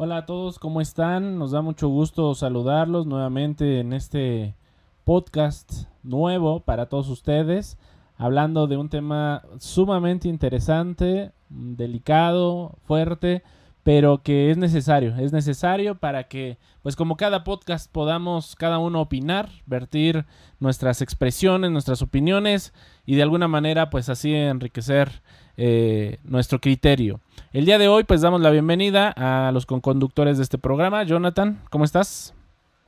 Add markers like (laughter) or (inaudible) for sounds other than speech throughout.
Hola a todos, ¿cómo están? Nos da mucho gusto saludarlos nuevamente en este podcast nuevo para todos ustedes, hablando de un tema sumamente interesante, delicado, fuerte, pero que es necesario, es necesario para que, pues como cada podcast, podamos cada uno opinar, vertir nuestras expresiones, nuestras opiniones y de alguna manera, pues así enriquecer eh, nuestro criterio. El día de hoy, pues damos la bienvenida a los conductores de este programa. Jonathan, ¿cómo estás?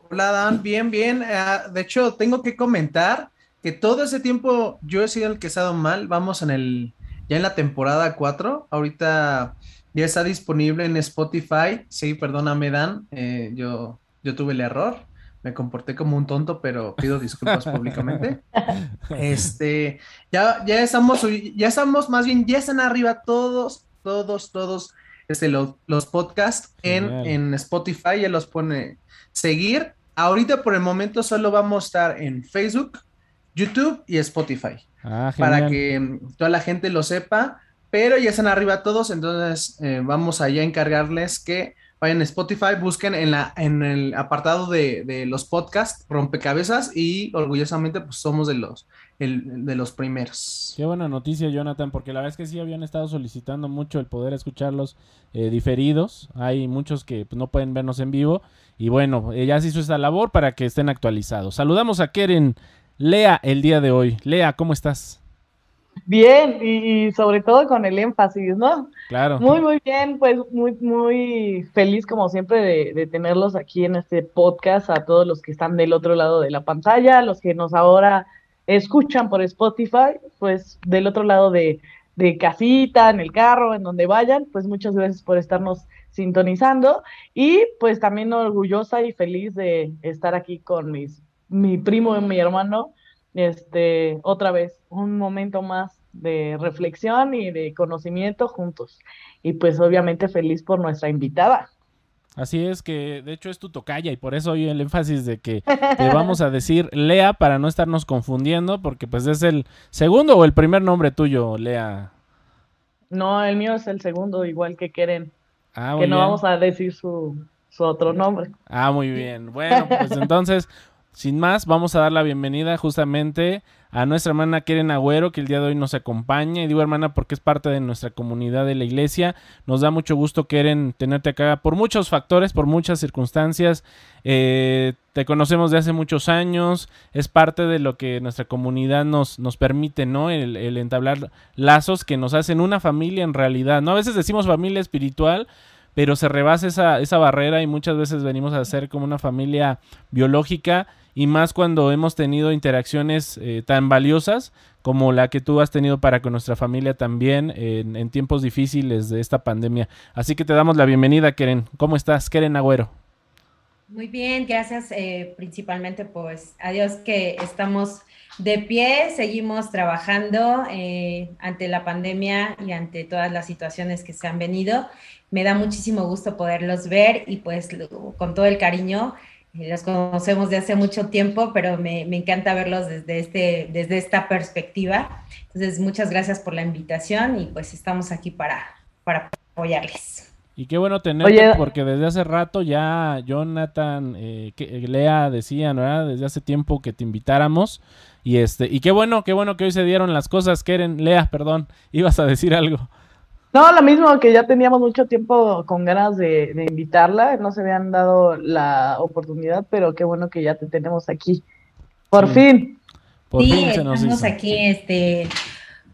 Hola, Dan, bien, bien. Ah, de hecho, tengo que comentar que todo ese tiempo yo he sido el que ha estado mal. Vamos en el ya en la temporada 4. Ahorita ya está disponible en Spotify. Sí, perdóname, Dan. Eh, yo, yo tuve el error. Me comporté como un tonto, pero pido disculpas públicamente. (laughs) Este, ya, ya estamos, ya estamos, más bien, ya están arriba todos, todos, todos este, los, los podcasts en, en Spotify. Ya los pone seguir. Ahorita por el momento solo vamos a estar en Facebook, YouTube y Spotify. Ah, para que mm, toda la gente lo sepa, pero ya están arriba todos, entonces eh, vamos allá a encargarles que vayan a Spotify, busquen en, la, en el apartado de, los podcasts, rompecabezas, y orgullosamente pues somos de los, de los primeros. Qué buena noticia, Jonathan, porque la verdad es que sí habían estado solicitando mucho el poder escucharlos eh, diferidos. Hay muchos que pues, no pueden vernos en vivo. Y bueno, ya se hizo esta labor para que estén actualizados. Saludamos a Keren Lea el día de hoy. Lea, ¿cómo estás? Bien, y, sobre todo con el énfasis, ¿no? Claro. Muy, muy bien, pues muy, muy feliz como siempre de, tenerlos aquí en este podcast, a todos los que están del otro lado de la pantalla, los que nos ahora escuchan por Spotify, pues del otro lado de, de casita, en el carro, en donde vayan, pues muchas gracias por estarnos sintonizando y pues también orgullosa y feliz de estar aquí con mis mi primo y mi hermano, este, otra vez, un momento más de reflexión y de conocimiento juntos. Y pues obviamente feliz por nuestra invitada. Así es que de hecho es tu tocaya y por eso hoy el énfasis de que te vamos a decir Lea para no estarnos confundiendo porque pues es el segundo o el primer nombre tuyo, Lea. No, el mío es el segundo, igual que quieren. Ah, que no vamos a decir su, su otro nombre. Ah, muy bien. Bueno, pues entonces sin más, vamos a dar la bienvenida justamente a nuestra hermana Keren Agüero, que el día de hoy nos acompaña. Y digo hermana porque es parte de nuestra comunidad de la iglesia. Nos da mucho gusto, Keren, tenerte acá por muchos factores, por muchas circunstancias. Eh, te conocemos de hace muchos años, es parte de lo que nuestra comunidad nos, nos permite, ¿no? El, el entablar lazos que nos hacen una familia en realidad, ¿no? A veces decimos familia espiritual, pero se rebasa esa, esa barrera y muchas veces venimos a ser como una familia biológica y más cuando hemos tenido interacciones eh, tan valiosas como la que tú has tenido para con nuestra familia también en, tiempos difíciles de esta pandemia. Así que te damos la bienvenida, Keren. ¿Cómo estás, Keren Agüero? Muy bien, gracias eh, principalmente pues a Dios que estamos de pie, seguimos trabajando eh, ante la pandemia y ante todas las situaciones que se han venido. Me da muchísimo gusto poderlos ver y pues con todo el cariño los conocemos de hace mucho tiempo, pero me, encanta verlos desde, este, desde esta perspectiva. Entonces, muchas gracias por la invitación y pues estamos aquí para, para apoyarles. Y qué bueno tenerte porque desde hace rato ya Jonathan, eh, que, Lea decían, ¿verdad? Desde hace tiempo que te invitáramos. Y este, y qué bueno, qué bueno que hoy se dieron las cosas. Keren, Lea, perdón, (laughs) ibas a decir algo. No, lo mismo que ya teníamos mucho tiempo con ganas de, invitarla, no se habían dado la oportunidad, pero qué bueno que ya te tenemos aquí. Por fin. Por sí, fin se nos estamos aquí, este,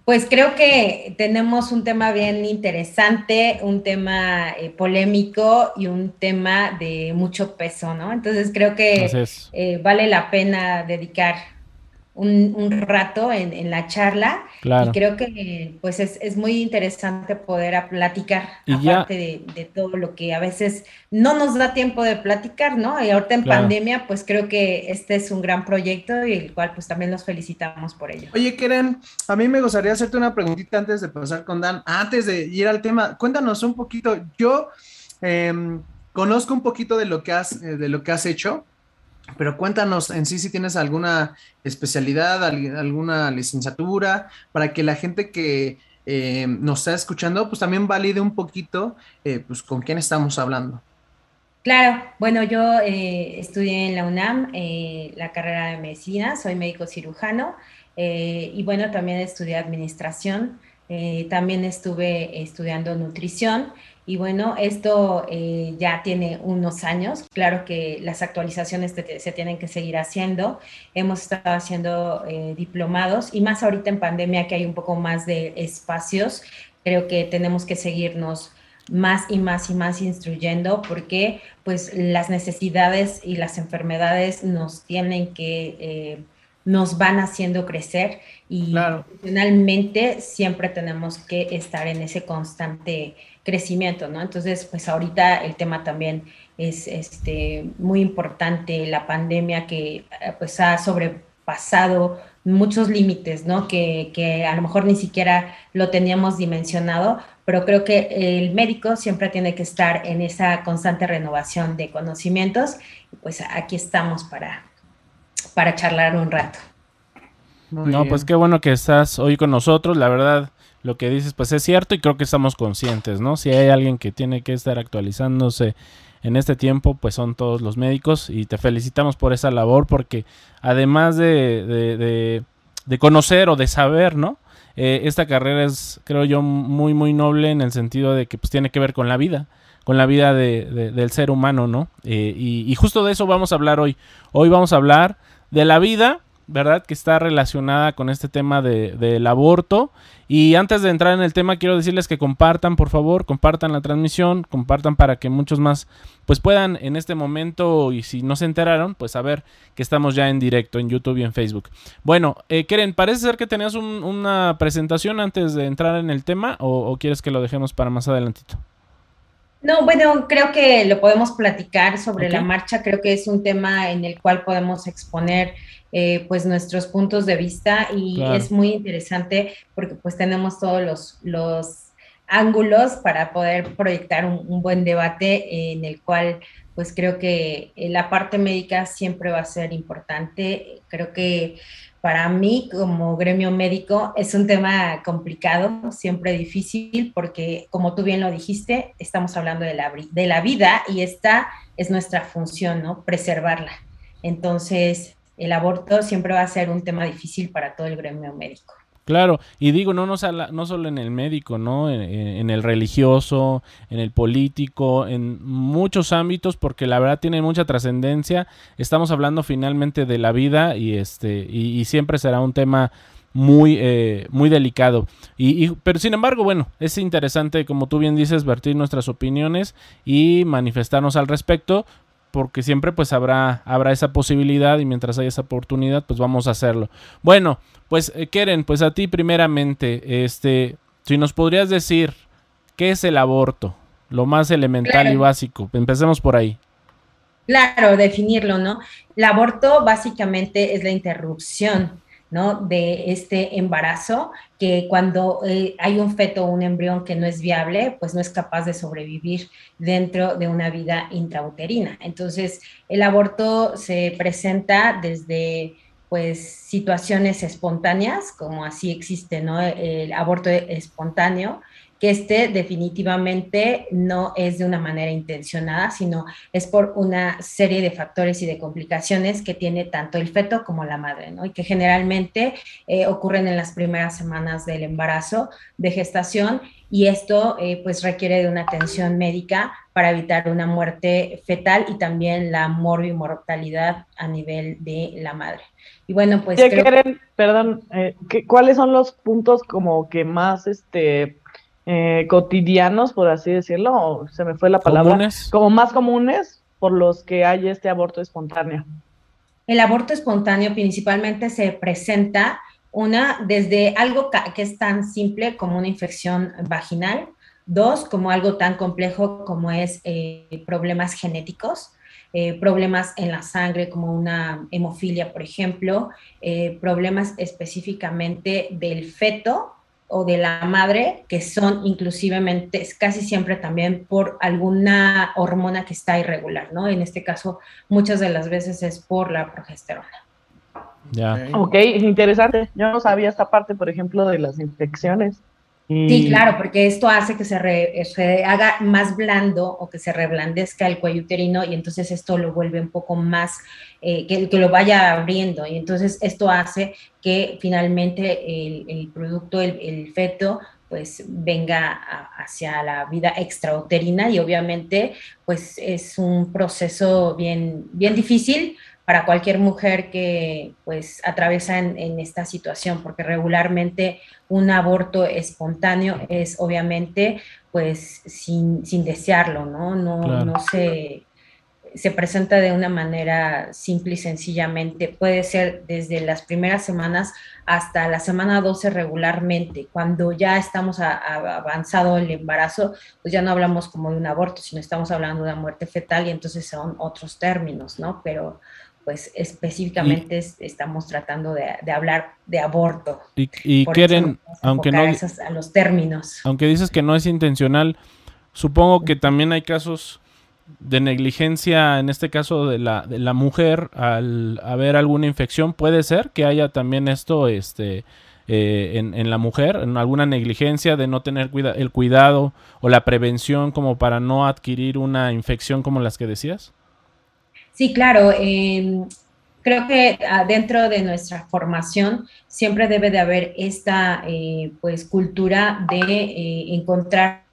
pues creo que tenemos un tema bien interesante, un tema eh, polémico y un tema de mucho peso, ¿no? Entonces creo que eh, vale la pena dedicar un, rato en, la charla. Y creo que pues es, muy interesante poder platicar, aparte de, todo lo que a veces no nos da tiempo de platicar, ¿no? Y ahorita en pandemia, pues creo que este es un gran proyecto y el cual pues también los felicitamos por ello. Oye, Keren, a mí me gustaría hacerte una preguntita antes de pasar con Dan, antes de ir al tema. Cuéntanos un poquito, yo em, conozco un poquito de lo que has, eh, de lo que has hecho pero cuéntanos en sí si tienes alguna especialidad, alguna licenciatura, para que la gente que eh, nos está escuchando, pues también valide un poquito, eh, pues con quién estamos hablando. Claro, bueno, yo eh, estudié en la UNAM la carrera de medicina, soy médico cirujano y bueno, también estudié administración, también estuve estudiando nutrición y bueno, esto eh, ya tiene unos años. Claro que las actualizaciones se tienen que seguir haciendo. Hemos estado haciendo eh, diplomados y más ahorita en pandemia que hay un poco más de espacios. Creo que tenemos que seguirnos más y más y más instruyendo porque pues las necesidades y las enfermedades nos tienen que... Nos van haciendo crecer y finalmente siempre tenemos que estar en ese constante crecimiento, ¿no? Entonces, pues ahorita el tema también es este, muy importante, la pandemia que eh, pues ha sobrepasado muchos límites, ¿no? Que, que, a lo mejor ni siquiera lo teníamos dimensionado, pero creo que el médico siempre tiene que estar en esa constante renovación de conocimientos. Y pues aquí estamos para, para charlar un rato. no, pues qué bueno que estás hoy con nosotros, la verdad lo que dices pues es cierto y creo que estamos conscientes, ¿no? Si hay alguien que tiene que estar actualizándose en este tiempo, pues son todos los médicos y te felicitamos por esa labor porque además de, de, conocer o de saber, ¿no? Eh, esta carrera es, creo yo, muy, muy noble en el sentido de que pues tiene que ver con la vida con la vida de, del ser humano, ¿no? Eh, y, y, justo de eso vamos a hablar hoy. Hoy vamos a hablar de la vida ¿verdad? Que está relacionada con este tema de, del aborto. Y antes de entrar en el tema, quiero decirles que compartan, por favor, compartan la transmisión, compartan para que muchos más pues puedan en este momento, y si no se enteraron, pues saber que estamos ya en directo en YouTube y en Facebook. Bueno, eh, Keren, parece ser que tenías una presentación antes de entrar en el tema, o, quieres que lo dejemos para más adelantito. No, bueno, creo que lo podemos platicar sobre la marcha. Creo que es un tema en el cual podemos exponer eh, pues nuestros puntos de vista y es muy interesante porque pues tenemos todos los, los ángulos para poder proyectar un, buen debate en el cual pues creo que eh, la parte médica siempre va a ser importante. Creo que para mí como gremio médico es un tema complicado, siempre difícil, porque como tú bien lo dijiste, estamos hablando de la, de la vida y esta es nuestra función, ¿no? Preservarla. Entonces, el aborto siempre va a ser un tema difícil para todo el gremio médico. Claro, y digo, no, no, no solo en el médico, ¿no? En, el religioso, en el político, en muchos ámbitos, porque la verdad tiene mucha trascendencia. Estamos hablando finalmente de la vida y este, y, siempre será un tema muy, eh, muy delicado. Y, pero sin embargo, bueno, es interesante, como tú bien dices, vertir nuestras opiniones y manifestarnos al respecto, porque siempre pues habrá, habrá esa posibilidad y mientras haya esa oportunidad pues vamos a hacerlo. Bueno, pues eh, Keren, pues a ti primeramente, este, si nos podrías decir qué es el aborto, lo más elemental y básico, empecemos por ahí. Claro, definirlo, ¿no? El aborto básicamente es la interrupción ¿no? De este embarazo, que cuando eh, hay un feto o un embrión que no es viable, pues no es capaz de sobrevivir dentro de una vida intrauterina. Entonces, el aborto se presenta desde pues situaciones espontáneas, como así existe, ¿no? El aborto espontáneo, que este definitivamente no es de una manera intencionada, sino es por una serie de factores y de complicaciones que tiene tanto el feto como la madre, ¿no? Y que generalmente eh, ocurren en las primeras semanas del embarazo, de gestación, y esto eh, pues requiere de una atención médica para evitar una muerte fetal y también la mortalidad a nivel de la madre. Y bueno, pues... perdón, eh, ¿cuáles son los puntos como que más este eh, cotidianos, por así decirlo, o se me fue la palabra, como más comunes por los que hay este aborto espontáneo. El aborto espontáneo principalmente se presenta una desde algo que es tan simple como una infección vaginal, dos como algo tan complejo como es eh, problemas genéticos, eh, problemas en la sangre como una hemofilia, por ejemplo, problemas específicamente del feto o de la madre, que son inclusivemente, casi siempre también por alguna hormona que está irregular, ¿no? En este caso, muchas de las veces es por la progesterona. Ya. Ok, interesante. Yo no sabía esta parte, por ejemplo, de las infecciones. Sí, claro, porque esto hace que se, haga más blando o que se reblandezca el cuello uterino y entonces esto lo vuelve un poco más, eh, que, que, lo vaya abriendo. Y entonces esto hace que finalmente el, producto, el, feto, pues venga hacia la vida extrauterina y obviamente pues es un proceso bien, bien difícil para cualquier mujer que pues atraviesa en, esta situación, porque regularmente un aborto espontáneo es obviamente pues sin, desearlo, ¿no? No, no se, se presenta de una manera simple y sencillamente. Puede ser desde las primeras semanas hasta la semana 12 regularmente. Cuando ya estamos avanzado el embarazo, pues ya no hablamos como de un aborto, sino estamos hablando de una muerte fetal y entonces son otros términos, ¿no? Pero pues específicamente estamos tratando de, hablar de aborto. Y, quieren, aunque no... a los términos. Aunque dices que no es intencional, supongo que también hay casos de negligencia, en este caso de la, de la mujer, al haber alguna infección, puede ser que haya también esto este, eh, en, en, la mujer, en alguna negligencia de no tener cuida el cuidado o la prevención como para no adquirir una infección como las que decías. Sí, claro. Em, creo que ah, dentro de nuestra formación siempre debe de haber esta eh, pues cultura de eh, encontrar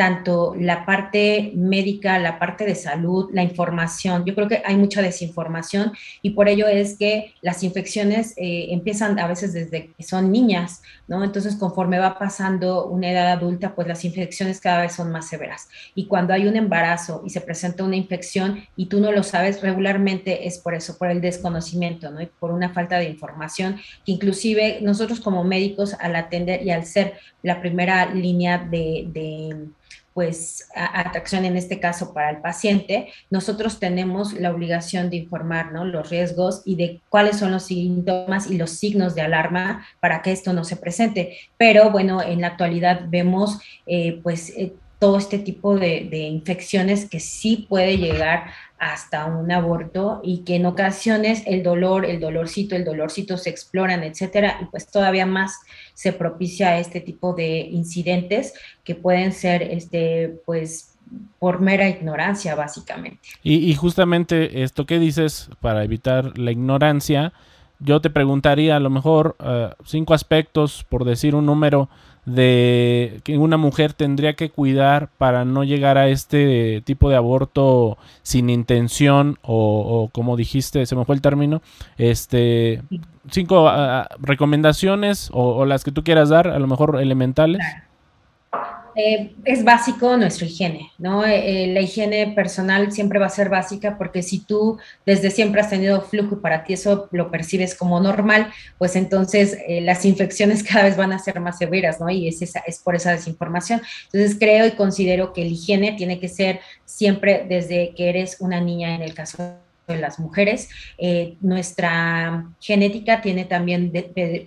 tanto la parte médica, la parte de salud, la información. Yo creo que hay mucha desinformación y por ello es que las infecciones eh, empiezan a veces desde que son niñas, ¿no? Entonces, conforme va pasando una edad adulta, pues las infecciones cada vez son más severas. Y cuando hay un embarazo y se presenta una infección y tú no lo sabes, regularmente es por eso, por el desconocimiento, ¿no? Y por una falta de información que inclusive nosotros como médicos al atender y al ser la primera línea de pues atracción en este caso para el paciente, nosotros tenemos la obligación de informar los riesgos y de cuáles son los síntomas y los signos de alarma para que esto no se presente. Pero bueno, en la actualidad vemos eh, pues eh, todo este tipo de, de, infecciones que sí puede llegar hasta un aborto y que en ocasiones el dolor, el dolorcito, el dolorcito se exploran, etcétera, y pues todavía más se propicia este tipo de incidentes que pueden ser, este, pues, por mera ignorancia, básicamente. Y, justamente esto que dices, para evitar la ignorancia, yo te preguntaría a lo mejor eh, cinco aspectos, por decir un número, de que una mujer tendría que cuidar para no llegar a este tipo de aborto sin intención o, como dijiste, se me fue el término, este cinco ah, ah, recomendaciones o, las que tú quieras dar, a lo mejor elementales. Eh, es básico nuestra higiene, ¿no? Eh, eh, la higiene personal siempre va a ser básica porque si tú desde siempre has tenido flujo y para ti eso lo percibes como normal, pues entonces las infecciones (laughs) cada vez van a ser más severas, ¿no? Y es, esa, es por esa desinformación. Entonces creo y considero que la higiene tiene que ser siempre desde que eres una niña en el caso de las mujeres. Eh, nuestra genética tiene también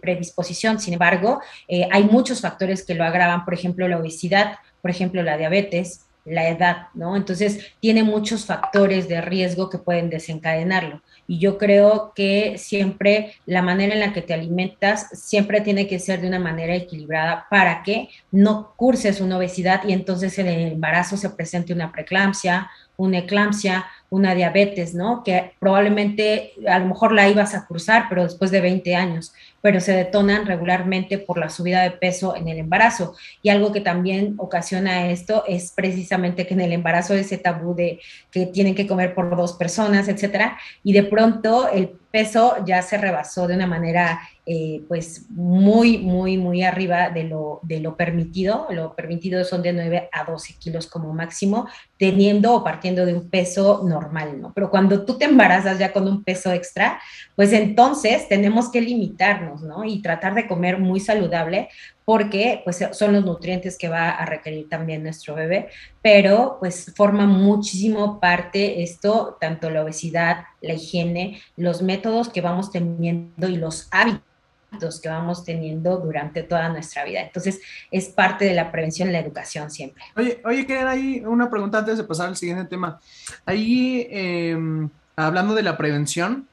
predisposición, sin embargo, eh, hay muchos factores que lo agravan, por ejemplo, la obesidad, por ejemplo, la diabetes, la edad, ¿no? Entonces, tiene muchos factores de riesgo que pueden desencadenarlo. Y yo creo que siempre la manera en la que te alimentas siempre tiene que ser de una manera equilibrada para que no curses una obesidad y entonces en el embarazo se presente una preeclampsia, una eclampsia, una diabetes, ¿no? Que probablemente a lo mejor la ibas a cursar, pero después de 20 años, pero se detonan regularmente por la subida de peso en el embarazo. Y algo que también ocasiona esto es precisamente que en el embarazo ese tabú de que tienen que comer por dos personas, etcétera, y de pronto el peso ya se rebasó de una manera eh, pues muy, muy, muy arriba de lo, de lo permitido. Lo permitido son de 9 a 12 kilos como máximo, teniendo o partiendo de un peso normal, ¿no? Pero cuando tú te embarazas ya con un peso extra, pues entonces tenemos que limitarnos, ¿no? Y tratar de comer muy saludable porque pues son los nutrientes que va a requerir también nuestro bebé, pero pues forma muchísimo parte esto, tanto la obesidad, la higiene, los métodos que vamos teniendo y los hábitos que vamos teniendo durante toda nuestra vida. Entonces, es parte de la prevención la educación siempre. Oye, oye, que hay una pregunta antes de pasar al siguiente tema. Ahí, em, hablando de la prevención,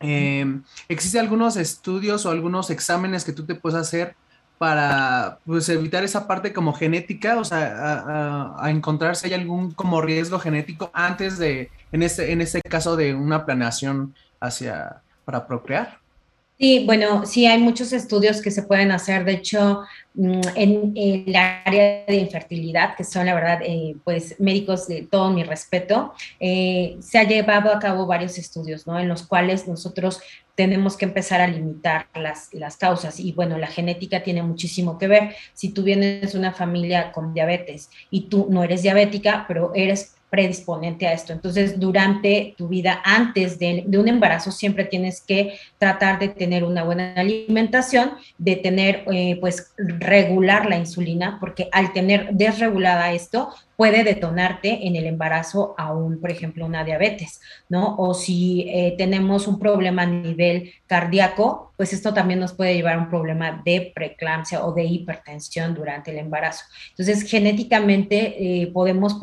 eh, ¿existen algunos estudios o algunos exámenes que tú te puedes hacer para pues, evitar esa parte como genética, o sea, a, encontrar si hay algún como riesgo genético antes de, en este, en este caso de una planeación hacia, para procrear? Sí, bueno, sí hay muchos estudios que se pueden hacer. De hecho, mm, en, el área de infertilidad, que son la verdad, eh, pues médicos de todo mi respeto, eh, se ha llevado a cabo varios estudios, ¿no? En los cuales nosotros tenemos que empezar a limitar las, las causas. Y bueno, la genética tiene muchísimo que ver. Si tú vienes de una familia con diabetes y tú no eres diabética, pero eres predisponente a esto. Entonces, durante tu vida, antes de, un embarazo, siempre tienes que tratar de tener una buena alimentación, de tener, eh, pues, regular la insulina, porque al tener desregulada esto, puede detonarte en el embarazo aún, por ejemplo, una diabetes, ¿no? O si eh, tenemos un problema a nivel cardíaco, pues esto también nos puede llevar a un problema de preeclampsia o de hipertensión durante el embarazo. Entonces, genéticamente eh, podemos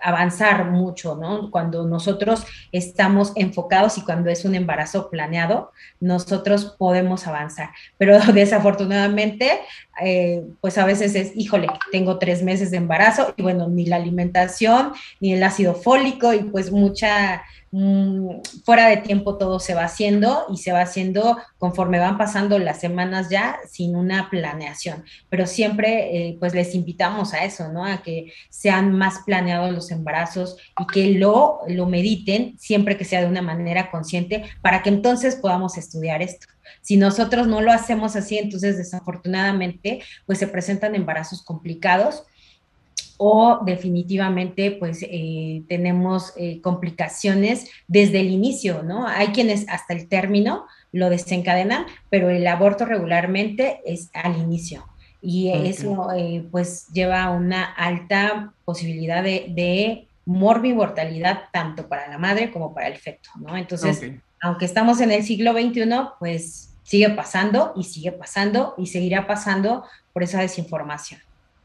avanzar mucho, ¿no? Cuando nosotros estamos enfocados y cuando es un embarazo planeado, nosotros podemos avanzar. Pero (laughs) desafortunadamente, eh, pues a veces es, híjole, tengo tres meses de embarazo y bueno, ni la alimentación, ni el ácido fólico y pues mucha, mm, fuera de tiempo todo se va haciendo y se va haciendo conforme van pasando las semanas ya sin una planeación. Pero siempre eh, pues les invitamos a eso, ¿no? A que sean más planeados los embarazos y que lo, lo mediten siempre que sea de una manera consciente para que entonces podamos estudiar esto. Si nosotros no lo hacemos así, entonces desafortunadamente pues se presentan embarazos complicados o definitivamente pues eh, tenemos eh, complicaciones desde el inicio, ¿no? Hay quienes hasta el término lo desencadenan, pero el aborto regularmente es al inicio y eso eh, pues lleva a una alta posibilidad de, de mortalidad tanto para la madre como para el feto, ¿no? Entonces, aunque estamos en el siglo XXI, pues sigue pasando y sigue pasando y seguirá pasando por esa desinformación.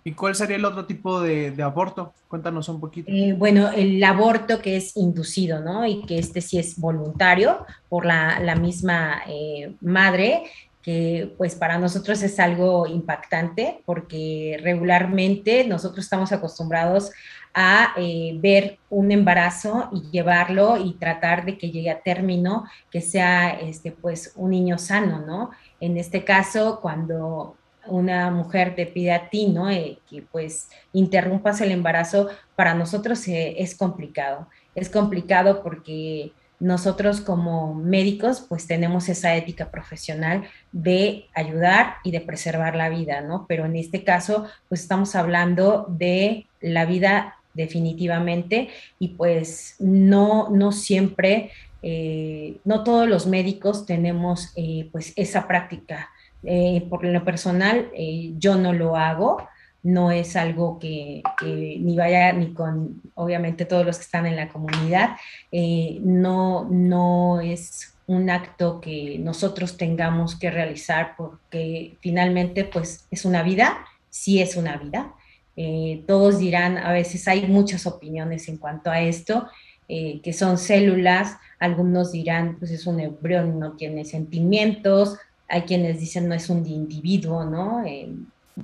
¿Y cuál sería el otro tipo de, aborto? Cuéntanos un poquito. Eh, bueno, el aborto que es inducido, ¿no? Y que este sí es voluntario por la, misma eh, madre, que pues para nosotros es algo impactante porque regularmente nosotros estamos acostumbrados a eh, ver un embarazo y llevarlo y tratar de que llegue a término, que sea este, pues un niño sano, ¿no? En este caso, cuando una mujer te pide a ti, ¿no? Eh, que pues interrumpas el embarazo, para nosotros eh, es complicado. Es complicado porque nosotros como médicos pues tenemos esa ética profesional de ayudar y de preservar la vida, ¿no? Pero en este caso pues estamos hablando de la vida definitivamente. Y pues no, no siempre, eh, no todos los médicos tenemos pues esa práctica. Eh, por lo personal, eh, yo no lo hago, no es algo que, ni vaya ni con, obviamente, todos los que están en la comunidad, eh, no, no es un acto que nosotros tengamos que realizar porque finalmente, pues, es una vida, sí es una vida, eh, todos dirán, a veces hay muchas opiniones en cuanto a esto, eh, que son células, algunos dirán, pues es un embrión, no tiene sentimientos, hay quienes dicen no es un individuo, ¿no? Eh,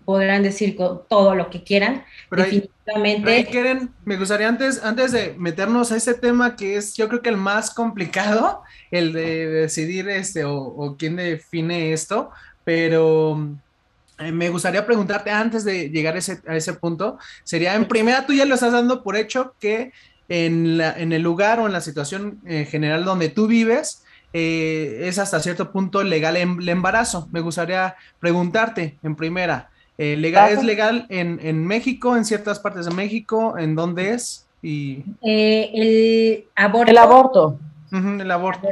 podrán decir todo lo que quieran. Pero Definitivamente. quieren, me gustaría antes, antes de meternos a este tema que es yo creo que el más complicado, el de decidir este o, o quién define esto, pero me gustaría preguntarte antes de llegar a ese, a ese punto, sería en primera, tú ya lo estás dando por hecho que en, la, en el lugar o en la situación eh, general donde tú vives, eh, es hasta cierto punto legal el embarazo. Me gustaría preguntarte en primera, legal, ¿es legal en, en, México, en ciertas partes de México? ¿En dónde es? Y... el aborto. El aborto. el aborto.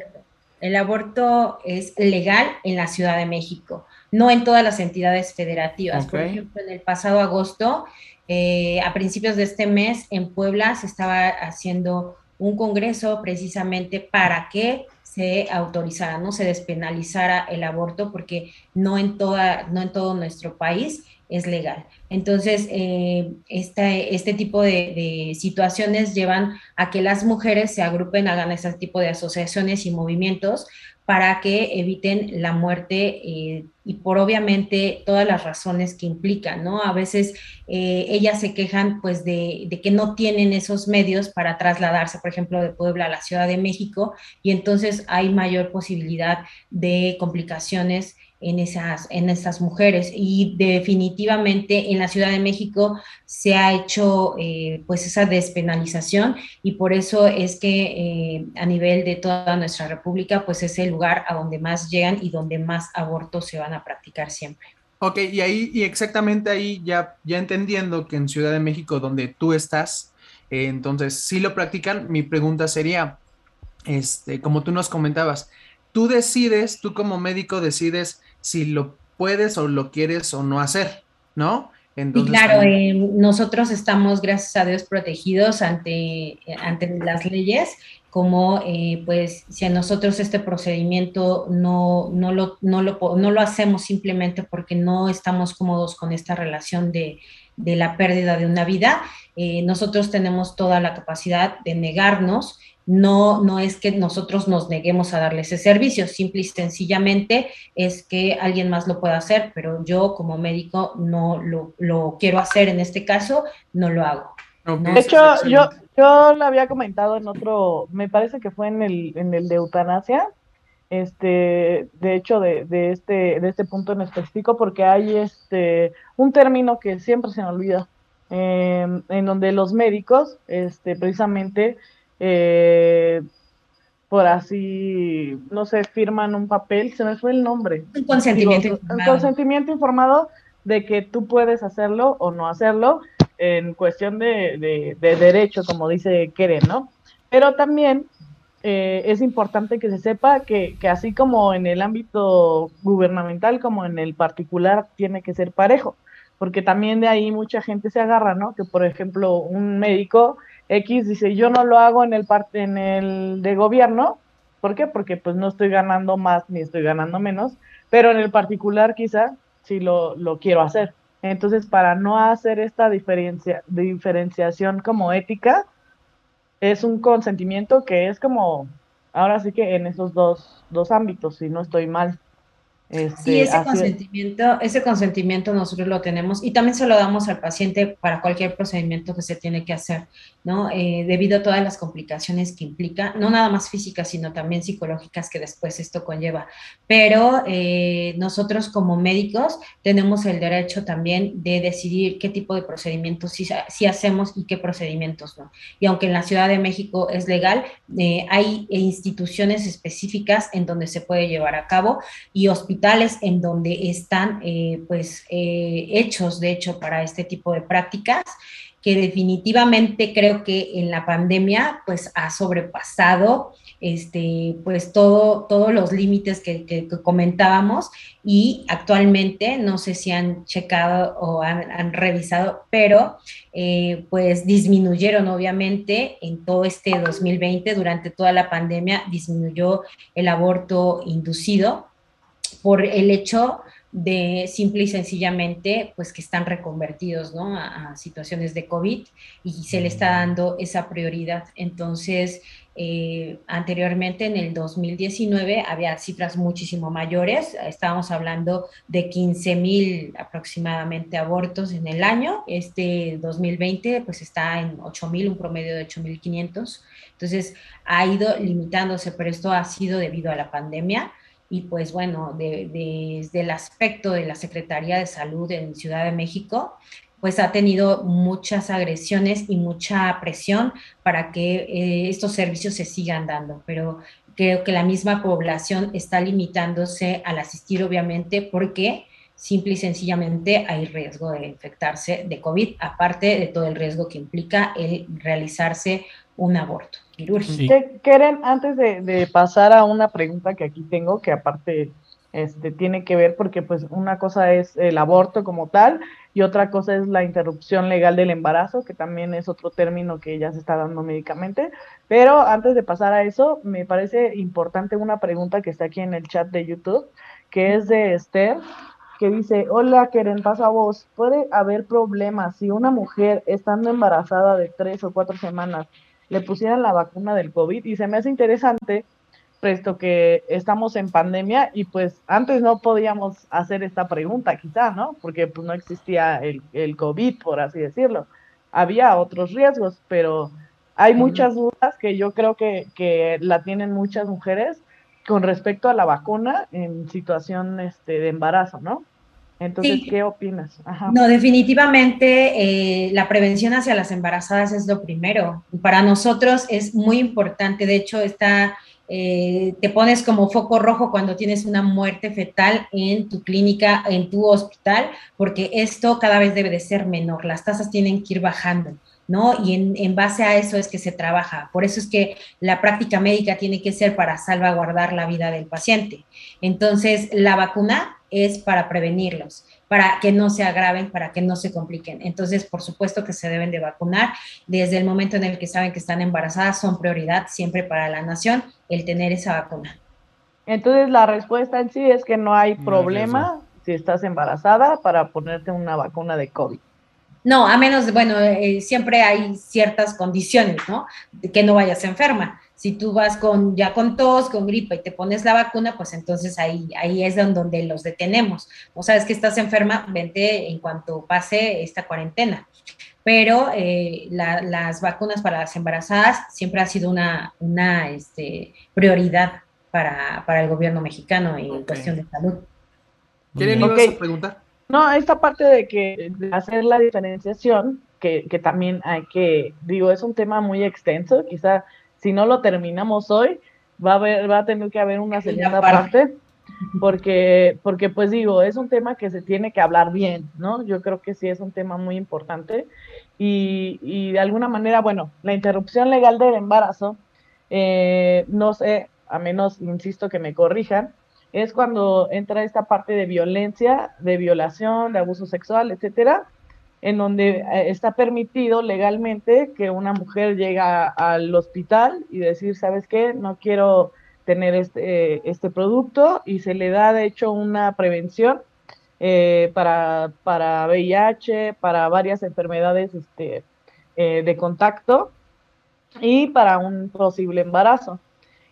El aborto es legal en la Ciudad de México no en todas las entidades federativas. Por ejemplo, en el pasado agosto, eh, a principios de este mes, en Puebla se estaba haciendo un congreso precisamente para que se autorizara, no se despenalizara el aborto, porque no en, toda, no en todo nuestro país es legal. Entonces, eh, este, tipo de, de, situaciones llevan a que las mujeres se agrupen, hagan ese tipo de asociaciones y movimientos para que eviten la muerte eh, y por obviamente todas las razones que implican, ¿no? A veces eh, ellas se quejan pues de, de, que no tienen esos medios para trasladarse, por ejemplo, de Puebla a la Ciudad de México y entonces hay mayor posibilidad de complicaciones en esas, en esas mujeres. Y definitivamente en la Ciudad de México se ha hecho eh, pues esa despenalización y por eso es que eh, a nivel de toda nuestra república pues es el lugar a donde más llegan y donde más abortos se van a practicar siempre. Ok, y ahí, y exactamente ahí ya, ya entendiendo que en Ciudad de México, donde tú estás, eh, entonces si lo practican, mi pregunta sería, este, como tú nos comentabas, tú decides, tú como médico decides si lo puedes o lo quieres o no hacer, ¿no? Entonces, claro, eh, nosotros estamos, gracias a Dios, protegidos ante, ante las leyes, como eh, pues si a nosotros este procedimiento no, no, lo, no, lo, no lo hacemos simplemente porque no estamos cómodos con esta relación de, de la pérdida de una vida, eh, nosotros tenemos toda la capacidad de negarnos no, no es que nosotros nos neguemos a darle ese servicio, simple y sencillamente es que alguien más lo pueda hacer, pero yo como médico no lo, quiero hacer en este caso, no lo hago. De hecho, yo, yo lo había comentado en otro, me parece que fue en el, en el de eutanasia, este, de hecho, de, de, este, de este punto en específico, porque hay este, un término que siempre se me olvida, em, en donde los médicos, este, precisamente, eh, por así, no sé, firman un papel, se me fue el nombre. Un consentimiento informado. Un consentimiento informado de que tú puedes hacerlo o no hacerlo en cuestión de, derecho, como dice Keren, ¿no? Pero también eh, es importante que se sepa que, que, así como en el ámbito gubernamental como en el particular tiene que ser parejo, porque también de ahí mucha gente se agarra, ¿no? Que por ejemplo un médico X dice, yo no lo hago en el parte en el de gobierno, ¿por qué? Porque pues no estoy ganando más ni estoy ganando menos, pero en el particular quizá sí lo, lo quiero hacer. Entonces, para no hacer esta diferencia, diferenciación como ética, es un consentimiento que es como, ahora sí que en esos dos, dos ámbitos, si no estoy mal. Este, sí, ese consentimiento, ese consentimiento nosotros lo tenemos y también se lo damos al paciente para cualquier procedimiento que se tiene que hacer, ¿no? Eh, debido a todas las complicaciones que implica, no nada más físicas, sino también psicológicas que después esto conlleva. Pero eh, nosotros como médicos tenemos el derecho también de decidir qué tipo de procedimientos sí, hacemos y qué procedimientos no. Y aunque en la Ciudad de México es legal, eh, hay instituciones específicas en donde se puede llevar a cabo y hospitales en donde están eh, pues eh, hechos de hecho para este tipo de prácticas que definitivamente creo que en la pandemia pues ha sobrepasado este, pues todo, todos los límites que, comentábamos y actualmente no sé si han checado o han, revisado, pero eh, pues disminuyeron obviamente en todo este 2020, durante toda la pandemia disminuyó el aborto inducido por el hecho de simple y sencillamente, pues que están reconvertidos, ¿no? A, situaciones de COVID y se le está dando esa prioridad. Entonces, eh, anteriormente, en el 2019, había cifras muchísimo mayores. Estábamos hablando de 15 mil aproximadamente abortos en el año. Este 2020, pues está en 8 mil, un promedio de 8 mil 500. Entonces, ha ido limitándose, pero esto ha sido debido a la pandemia y pues bueno, desde el aspecto de la Secretaría de Salud en Ciudad de México, pues ha tenido muchas agresiones y mucha presión para que eh, estos servicios se sigan dando, pero creo que la misma población está limitándose al asistir, obviamente, porque simple y sencillamente hay riesgo de infectarse de COVID, aparte de todo el riesgo que implica el realizarse un aborto quirúrgico. Keren, antes de, pasar a una pregunta que aquí tengo, que aparte este, tiene que ver porque pues una cosa es el aborto como tal y otra cosa es la interrupción legal del embarazo, que también es otro término que ya se está dando médicamente. Pero antes de pasar a eso, me parece importante una pregunta que está aquí en el chat de YouTube, que es de Esther, que dice, hola Keren, pasa vos, ¿puede haber problemas si una mujer estando embarazada de tres o cuatro semanas le pusieran la vacuna del COVID y se me hace interesante, puesto que estamos en pandemia y pues antes no podíamos hacer esta pregunta quizá, ¿no? Porque pues no existía el, el COVID, por así decirlo. Había otros riesgos, pero hay muchas dudas que yo creo que, que la tienen muchas mujeres con respecto a la vacuna en situación este, de embarazo, ¿no? Entonces, ¿qué opinas? No, definitivamente eh, la prevención hacia las embarazadas es lo primero. Para nosotros es muy importante. De hecho, está, eh, te pones como foco rojo cuando tienes una muerte fetal en tu clínica, en tu hospital, porque esto cada vez debe de ser menor. Las tasas tienen que ir bajando. ¿no? Y en, en, base a eso es que se trabaja. Por eso es que la práctica médica tiene que ser para salvaguardar la vida del paciente. Entonces, la vacuna es para prevenirlos, para que no se agraven, para que no se compliquen. Entonces, por supuesto que se deben de vacunar. Desde el momento en el que saben que están embarazadas, son prioridad siempre para la nación el tener esa vacuna. Entonces, la respuesta en sí es que no hay problema si estás embarazada para ponerte una vacuna de COVID. No, a menos, bueno, eh, siempre hay ciertas condiciones, ¿no? De que no vayas enferma. Si tú vas con ya con tos, con gripa y te pones la vacuna, pues entonces ahí, ahí es donde los detenemos. O sabes que estás enferma, vente en cuanto pase esta cuarentena. Pero eh, las vacunas para las embarazadas siempre ha sido una, una este, prioridad para, el gobierno mexicano en cuestión de salud. ¿Quieren okay. a preguntar? No, esta parte de que hacer la diferenciación, que, que, también hay que, digo, es un tema muy extenso, quizá si no lo terminamos hoy, va a, haber, va a tener que haber una segunda parte, porque, porque pues digo, es un tema que se tiene que hablar bien, ¿no? Yo creo que sí es un tema muy importante y, y de alguna manera, bueno, la interrupción legal del embarazo, eh, no sé, a menos, insisto, que me corrijan, es cuando entra esta parte de violencia, de violación, de abuso sexual, etcétera, en donde eh, está permitido legalmente que una mujer llegue al hospital y decir, ¿sabes qué? No quiero tener este, este producto y se le da de hecho una prevención eh, para, para VIH, para varias enfermedades este, eh, de contacto y para un posible embarazo.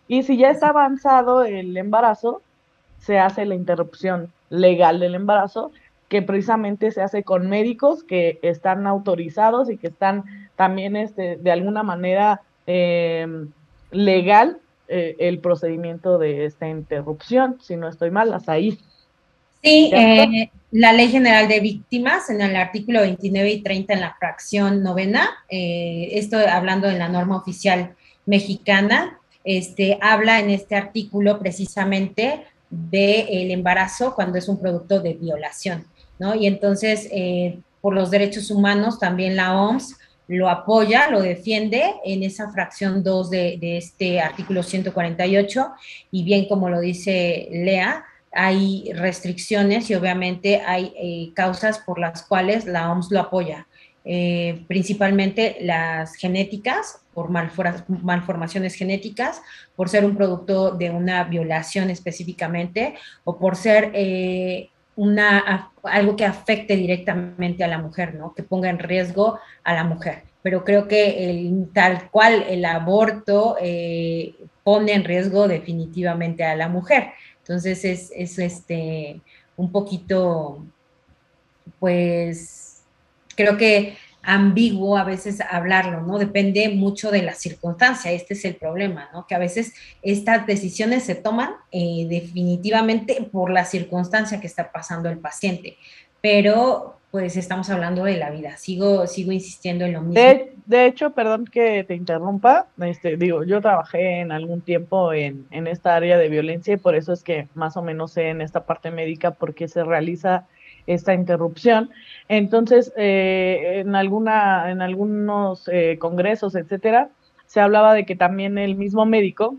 Y si ya está avanzado el embarazo, se hace la interrupción legal del embarazo, que precisamente se hace con médicos que están autorizados y que están también este, de alguna manera em, legal eh, el procedimiento de esta interrupción, si no estoy mal, hasta ahí. Sí, eh, la Ley General de Víctimas, en el artículo 29 y 30 en la fracción novena, eh, esto hablando de la norma oficial mexicana, este, habla en este artículo precisamente del embarazo cuando es un producto de violación, Y entonces, eh, por los derechos humanos, también la OMS lo apoya, lo defiende en esa fracción 2 de, este artículo 148, y bien como lo dice Lea, hay restricciones y obviamente hay eh, causas por las cuales la OMS lo apoya. Eh, principalmente las genéticas, por malformaciones genéticas, por ser un producto de una violación específicamente, o por ser eh, una, algo que afecte directamente a la mujer, ¿no? Que ponga en riesgo a la mujer. Pero creo que tal cual el aborto eh, pone en riesgo definitivamente a la mujer. Entonces es, es este, un poquito, pues, creo que ambiguo a veces hablarlo, ¿no? Depende mucho de la circunstancia, este es el problema, ¿no? Que a veces estas decisiones se toman eh, definitivamente por la circunstancia que está pasando el paciente, pero pues estamos hablando de la vida, sigo, sigo insistiendo en lo mismo. De, hecho, perdón que te interrumpa, este, digo, yo trabajé en algún tiempo en, en esta área de violencia y por eso es que más o menos sé en esta parte médica por qué se realiza esta interrupción. Entonces, eh, en, alguna, en algunos eh, congresos, etcétera, se hablaba de que también el mismo médico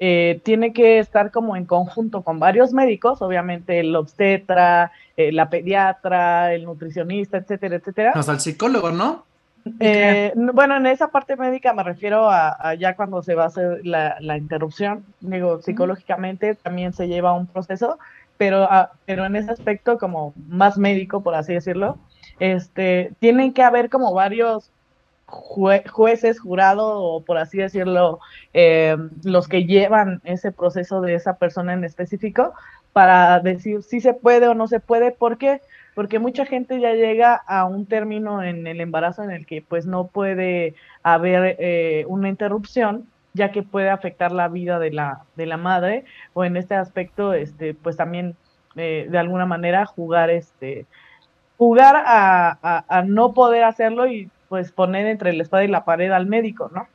eh, tiene que estar como en conjunto con varios médicos, obviamente el obstetra, la pediatra, el nutricionista, etcétera, etcétera. Hasta el psicólogo, ¿no? bueno, en esa parte médica me refiero a, ya cuando se va a hacer la, la interrupción, digo, psicológicamente también se lleva un proceso pero, ah, pero en ese aspecto como más médico, por así decirlo, este, tienen que haber como varios jueces, jurados, o por así decirlo, eh, los que llevan ese proceso de esa persona en específico para decir si se puede o no se puede. ¿Por qué? Porque mucha gente ya llega a un término en el embarazo en el que pues no puede haber eh, una interrupción ya que puede afectar la vida de la, de la madre, o en este aspecto, este, pues también eh, de alguna manera jugar, este, jugar a, a, no poder hacerlo y pues poner entre la espada y la pared al médico, ¿no?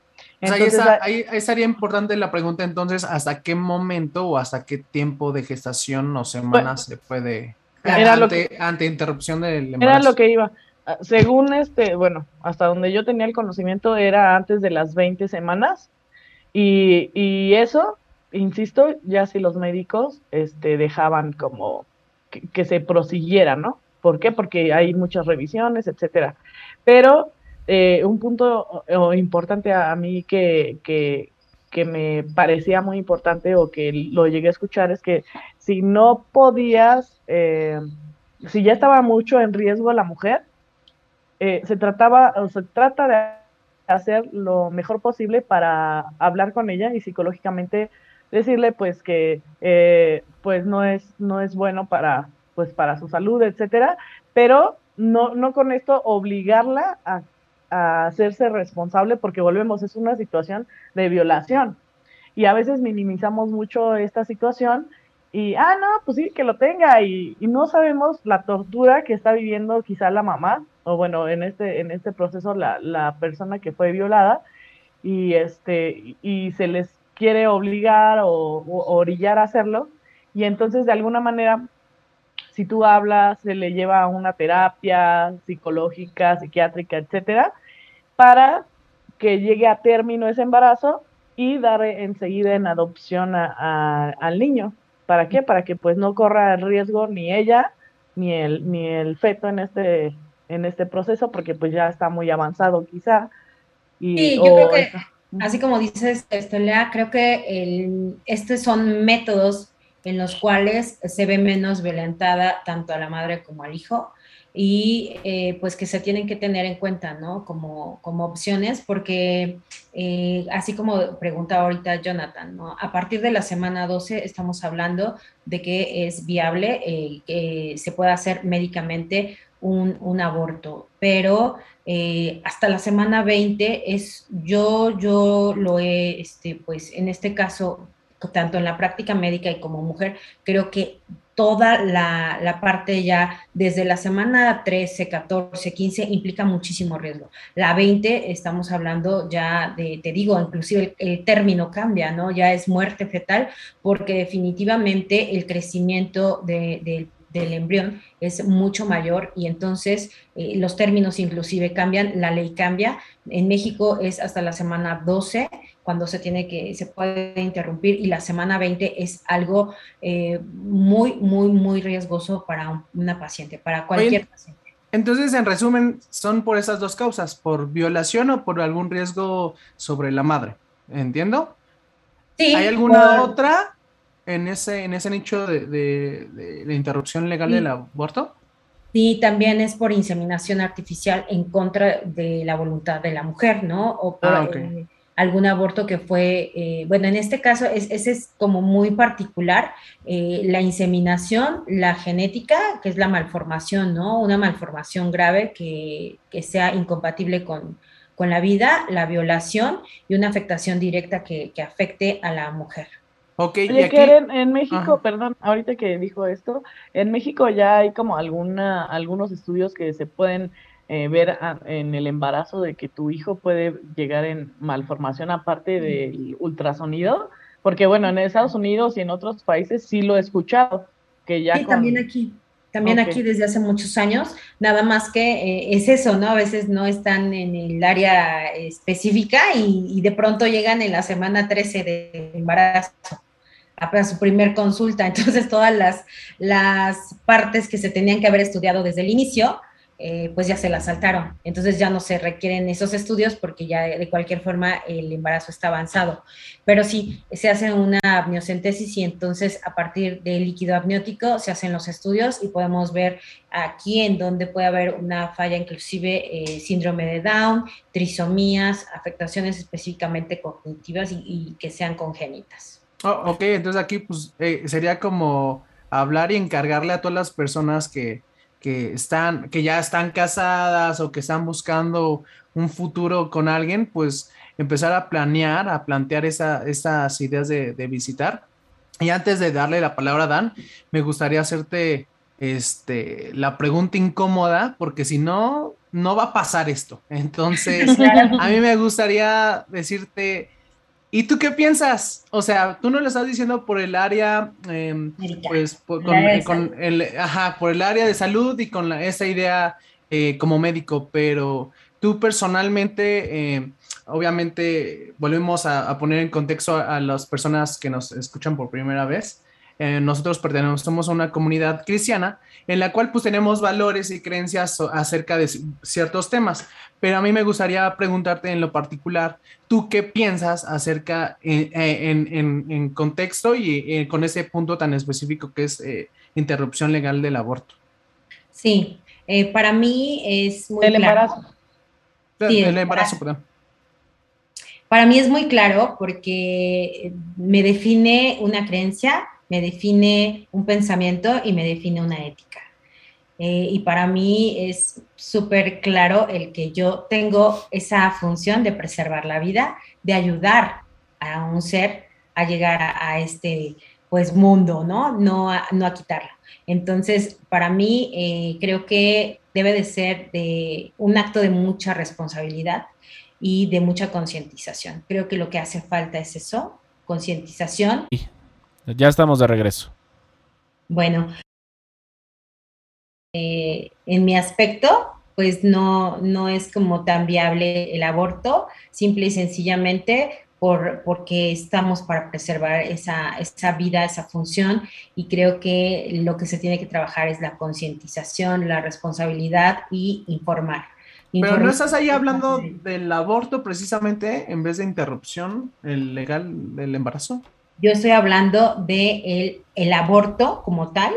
Entonces, ahí, sería importante la pregunta entonces, ¿hasta qué momento o hasta qué tiempo de gestación o semanas se puede era ante, ante interrupción del embarazo? Era lo que iba. Ah, según este, bueno, hasta donde yo tenía el conocimiento era antes de las 20 semanas, y, eso, insisto, ya si los médicos este, dejaban como que, se prosiguiera, ¿no? ¿Por qué? Porque hay muchas revisiones, etcétera. Pero eh, un punto importante a, mí que, que, me parecía muy importante o que lo llegué a escuchar es que si no podías, eh, si ya estaba mucho en riesgo la mujer, eh, se trataba o se trata de hacer lo mejor posible para hablar con ella y psicológicamente decirle pues que eh, pues no es no es bueno para pues para su salud etcétera. Pero no no con esto obligarla a, a hacerse responsable porque volvemos es una situación de violación. Y a veces minimizamos mucho esta situación y ah no pues sí que lo tenga y, y no sabemos la tortura que está viviendo quizá la mamá o bueno, en este, en este proceso la, la persona que fue violada y, este, y se les quiere obligar o, orillar a hacerlo. Y entonces, de alguna manera, si tú hablas, se le lleva a una terapia psicológica, psiquiátrica, etcétera, para que llegue a término ese embarazo y dar enseguida en adopción a, al niño. ¿Para qué? Para que pues no corra el riesgo ni ella ni el, ni el feto en este, en este proceso porque pues ya está muy avanzado quizá. Y, sí, yo creo que, así como dices, Estelea, creo que el, estos son métodos en los cuales se ve menos violentada tanto a la madre como al hijo y eh, pues que se tienen que tener en cuenta, ¿no? Como, como opciones, porque eh, así como pregunta ahorita Jonathan, ¿no? A partir de la semana 12 estamos hablando de que es viable eh, que se pueda hacer médicamente un, aborto, pero eh, hasta la semana 20 es, yo, yo lo he, este, pues en este caso, tanto en la práctica médica y como mujer, creo que toda la, la, parte ya desde la semana 13, 14, 15 implica muchísimo riesgo. La 20 estamos hablando ya de, te digo, inclusive el, término cambia, ¿no? Ya es muerte fetal porque definitivamente el crecimiento de, del del embrión es mucho mayor y entonces eh, los términos inclusive cambian, la ley cambia. En México es hasta la semana 12 cuando se tiene que, se puede interrumpir y la semana 20 es algo eh, muy, muy, muy riesgoso para una paciente, para cualquier paciente. Entonces, en resumen, son por esas dos causas, por violación o por algún riesgo sobre la madre. ¿Entiendo? Sí. ¿Hay alguna otra? En ese, en ese nicho de, de, interrupción legal del aborto? Sí, también es por inseminación artificial en contra de la voluntad de la mujer, ¿no? O por ah, eh, algún aborto que fue, eh, bueno, en este caso es, ese es como muy particular, eh, la inseminación, la genética, que es la malformación, ¿no? Una malformación grave que, que sea incompatible con, con la vida, la violación y una afectación directa que, que afecte a la mujer. Ok, y aquí... en, México, perdón, ahorita que dijo esto, en México ya hay como alguna, algunos estudios que se pueden eh, ver en el embarazo de que tu hijo puede llegar en malformación aparte del ultrasonido, porque bueno, en Estados Unidos y en otros países sí lo he escuchado, que ya... Sí, también aquí. También aquí desde hace muchos años, nada más que eh, es eso, ¿no? A veces no están en el área específica y, y de pronto llegan en la semana 13 de embarazo a su primer consulta. (laughs) Entonces, todas las, las partes que se tenían que haber estudiado desde el inicio, eh, pues ya se las saltaron. Entonces ya no se requieren esos estudios porque ya de cualquier forma el embarazo está avanzado. Pero sí, se hace una amniocentesis y entonces a partir del líquido amniótico se hacen los estudios y podemos ver aquí en donde puede haber una falla, inclusive eh, síndrome de Down, trisomías, afectaciones específicamente cognitivas y que sean congénitas. Oh, ok, entonces aquí pues eh, sería como hablar y encargarle a todas las personas que, que, están, que ya están casadas o que están buscando un futuro con alguien, pues empezar a planear, a plantear esa, esas ideas de, de, visitar. Y antes de darle la palabra a Dan, me gustaría hacerte este, la pregunta incómoda, porque si no, no va a pasar esto. Entonces, (laughs) a mí me gustaría decirte, ¿Y tú qué piensas? O sea, tú no le estás diciendo por el área, em, pues, por, con, el, ajá, por el área de salud y con esa idea eh, como médico, pero tú personalmente, em, obviamente, volvemos a, poner en contexto a, las personas que nos escuchan por primera vez. Eh, nosotros pertenecemos a una comunidad cristiana en la cual pues tenemos valores y creencias acerca de ciertos temas. Pero a mí me gustaría preguntarte en lo particular, ¿tú qué piensas acerca eh, eh, en, contexto y con ese punto tan específico que es interrupción legal del aborto? Sí, para mí es muy el embarazo. Sí, el embarazo, perdón. Para mí es muy claro porque me define una creencia me define un pensamiento y me define una ética. Eh, y para mí es súper claro el que yo tengo esa función de preservar la vida, de ayudar a un ser a llegar a, este pues mundo, ¿no? No a, no a quitarlo. Entonces, para mí eh, creo que debe de ser de un acto de mucha responsabilidad y de mucha concientización. Creo que lo que hace falta es eso, concientización. Ya estamos de regreso. Bueno, eh, en mi aspecto, pues no, no es como tan viable el aborto, simple y sencillamente por, porque estamos para preservar esa, esa vida, esa función, y creo que lo que se tiene que trabajar es la concientización, la responsabilidad y informar. Pero no estás ahí hablando del aborto precisamente en vez de interrupción legal del embarazo. Yo estoy hablando de el, aborto como tal.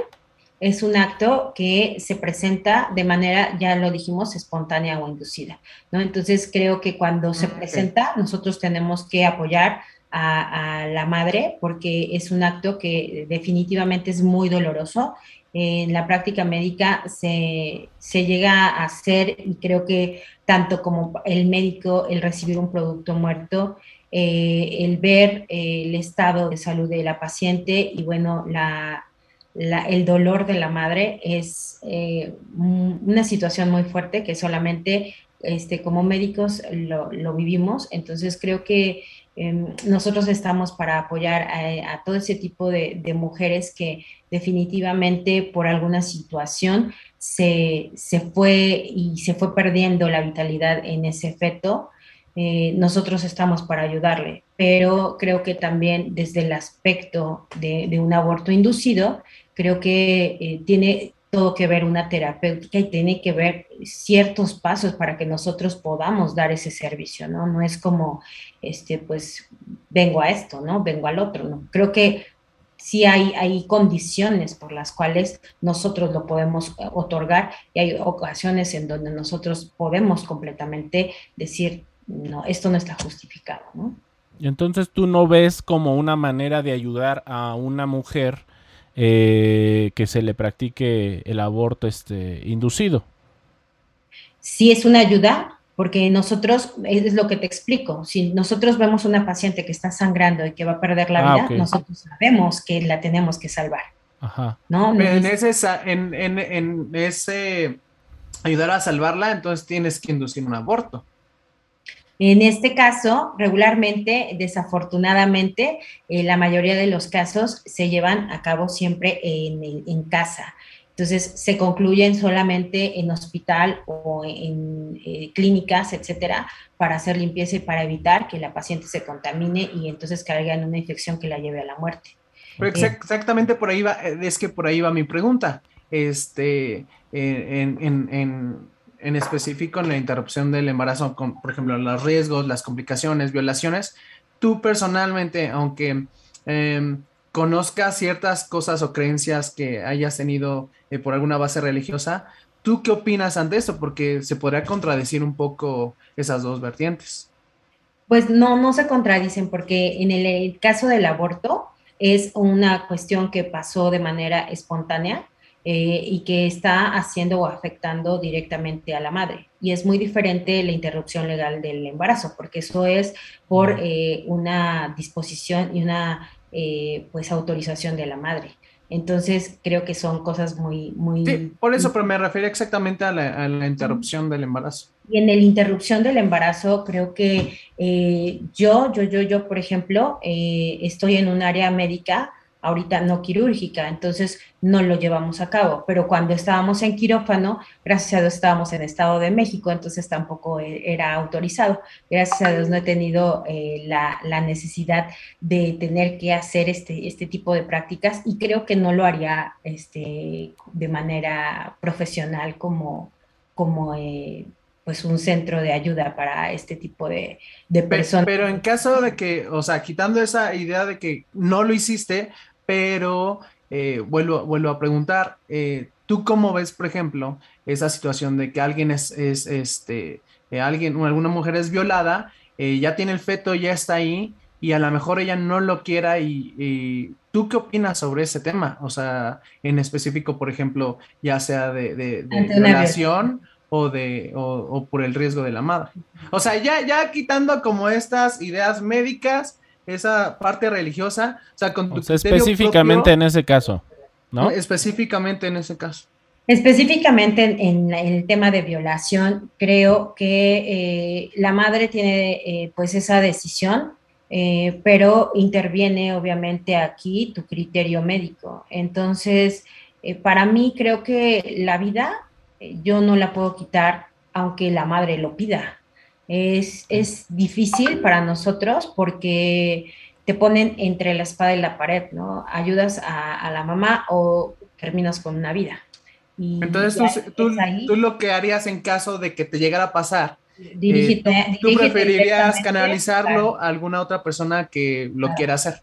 Es un acto que se presenta de manera, ya lo dijimos, espontánea o inducida, ¿no? Entonces creo que cuando se presenta, nosotros tenemos que apoyar a, la madre porque es un acto que definitivamente es muy doloroso. En la práctica médica se, se, llega a hacer y creo que tanto como el médico, el recibir un producto muerto eh, el ver eh, el estado de salud de la paciente y bueno, el dolor de la madre es eh, una situación muy fuerte que solamente este, como médicos lo, vivimos. Entonces creo que em, nosotros estamos para apoyar a, todo ese tipo de, mujeres que definitivamente por alguna situación se, se, fue y se fue perdiendo la vitalidad en ese feto eh, nosotros estamos para ayudarle, pero creo que también desde el aspecto de, un aborto inducido, creo que eh, tiene todo que ver una terapéutica y tiene que ver ciertos pasos para que nosotros podamos dar ese servicio, ¿no? No es como, este, pues, vengo a esto, ¿no? Vengo al otro, ¿no? Creo que sí hay, hay condiciones por las cuales nosotros lo podemos eh, otorgar y hay ocasiones en donde nosotros podemos completamente decir, no, esto no está justificado, ¿no? Y entonces tú no ves como una manera de ayudar a una mujer eh, que se le practique el aborto este, inducido. Sí es una ayuda, porque nosotros, es lo que te explico, si nosotros vemos una paciente que está sangrando y que va a perder la ah, vida, nosotros sabemos que la tenemos que salvar. Ajá. ¿no? en, ese, en, en, ese ayudar a salvarla, entonces tienes que inducir un aborto. En este caso, regularmente, desafortunadamente, eh, la mayoría de los casos se llevan a cabo siempre en, en casa. Entonces, se concluyen solamente en hospital o en eh, clínicas, etcétera, para hacer limpieza y para evitar que la paciente se contamine y entonces caiga en una infección que la lleve a la muerte. Exactamente por ahí va, eh, es que por ahí va mi pregunta. Este, en, en, en, específico en la interrupción del embarazo, con, por ejemplo, los riesgos, las complicaciones, violaciones, tú personalmente, aunque em, conozcas ciertas cosas o creencias que hayas tenido eh, por alguna base religiosa, ¿tú qué opinas ante esto? Porque se podría contradecir un poco esas dos vertientes. Pues no, no se contradicen porque en el, caso del aborto es una cuestión que pasó de manera espontánea eh, y que está haciendo o afectando directamente a la madre. Y es muy diferente la interrupción legal del embarazo, porque eso es por eh, una disposición y una eh, pues autorización de la madre. Entonces creo que son cosas muy, muy... Sí, por eso, pero me refiero exactamente a la, interrupción del embarazo. Y en la interrupción del embarazo creo que eh, yo, yo, yo, yo, por ejemplo, eh, estoy en un área médica ahorita no quirúrgica, entonces no lo llevamos a cabo. Pero cuando estábamos en quirófano, gracias a Dios estábamos en Estado de México, entonces tampoco e, era autorizado. Gracias a Dios no he tenido eh, la, necesidad de tener que hacer este, este tipo de prácticas y creo que no lo haría este, de manera profesional como, como eh, pues un centro de ayuda para este tipo de, de personas. Pero, en caso de que, o sea, quitando esa idea de que no lo hiciste, pero eh, vuelvo, vuelvo a preguntar, eh, ¿tú cómo ves, por ejemplo, esa situación de que alguien es, es este, eh, alguien, alguna mujer es violada, ya tiene el feto, ya está ahí, y a lo mejor ella no lo quiera y, ¿tú qué opinas sobre ese tema? O sea, en específico, por ejemplo, ya sea de, de, violación o de o, por el riesgo de la madre. O sea, ya, ya quitando como estas ideas médicas, esa parte religiosa, o sea, con tu específicamente en ese caso, ¿no? Específicamente en ese caso. Específicamente en, el tema de violación, creo que eh, la madre tiene eh, pues esa decisión, eh, pero interviene obviamente aquí tu criterio médico. Entonces, para mí creo que la vida yo no la puedo quitar aunque la madre lo pida. Es, es difícil para nosotros porque te ponen entre la espada y la pared, ¿no? Ayudas a, la mamá o terminas con una vida. Entonces tú, tú, lo que harías en caso de que te llegara a pasar, eh, tú, preferirías canalizarlo a alguna otra persona que lo quiera hacer.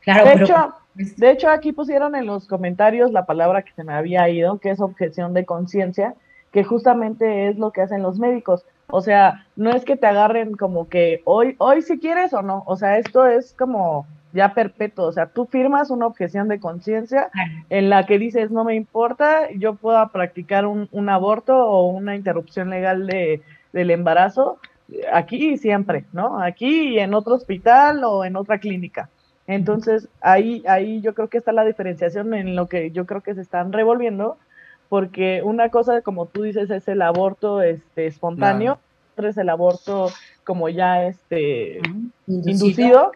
Claro, de, hecho, de hecho, aquí pusieron en los comentarios la palabra que se me había ido, que es objeción de conciencia, que justamente es lo que hacen los médicos. O sea, no es que te agarren como que hoy, hoy si quieres o no. O sea, esto es como ya perpetuo. O sea, tú firmas una objeción de conciencia en la que dices, no me importa, yo puedo practicar un, un aborto o una interrupción legal de, del embarazo aquí y siempre, ¿no? Aquí y en otro hospital o en otra clínica. Entonces, ahí, ahí yo creo que está la diferenciación en lo que yo creo que se están revolviendo porque una cosa, como tú dices, es el aborto este, espontáneo, otra es el aborto como ya este, inducido,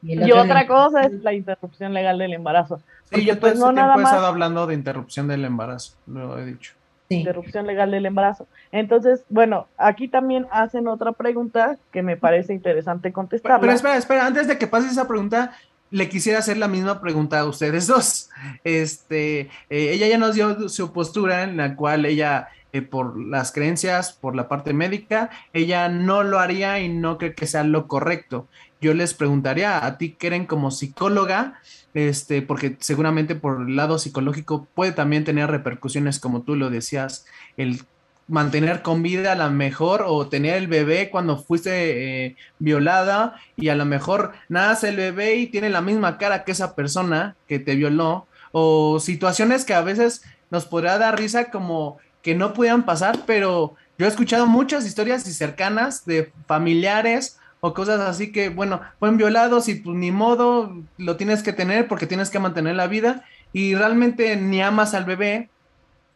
y, otra cosa es la interrupción legal del embarazo. Sí, yo pues, no nada he estado hablando de interrupción del embarazo, lo he dicho. Interrupción legal del embarazo. Entonces, bueno, aquí también hacen otra pregunta que me parece interesante contestar. pero espera, espera, antes de que pases esa pregunta, le quisiera hacer la misma pregunta a ustedes dos. Este, eh, ella ya nos dio su postura en la cual ella, eh, por las creencias, por la parte médica, ella no lo haría y no cree que sea lo correcto. yo les preguntaría a ti, Keren, como psicóloga, este, porque seguramente por el lado psicológico puede también tener repercusiones, como tú lo decías, el mantener con vida a lo mejor o tener el bebé cuando fuiste eh, violada y a lo mejor nace el bebé y tiene la misma cara que esa persona que te violó o situaciones que a veces nos podría dar risa como que no pudieran pasar, pero yo he escuchado muchas historias y cercanas de familiares o cosas así que, bueno, fueron violados y pues ni modo, lo tienes que tener porque tienes que mantener la vida y realmente ni amas al bebé,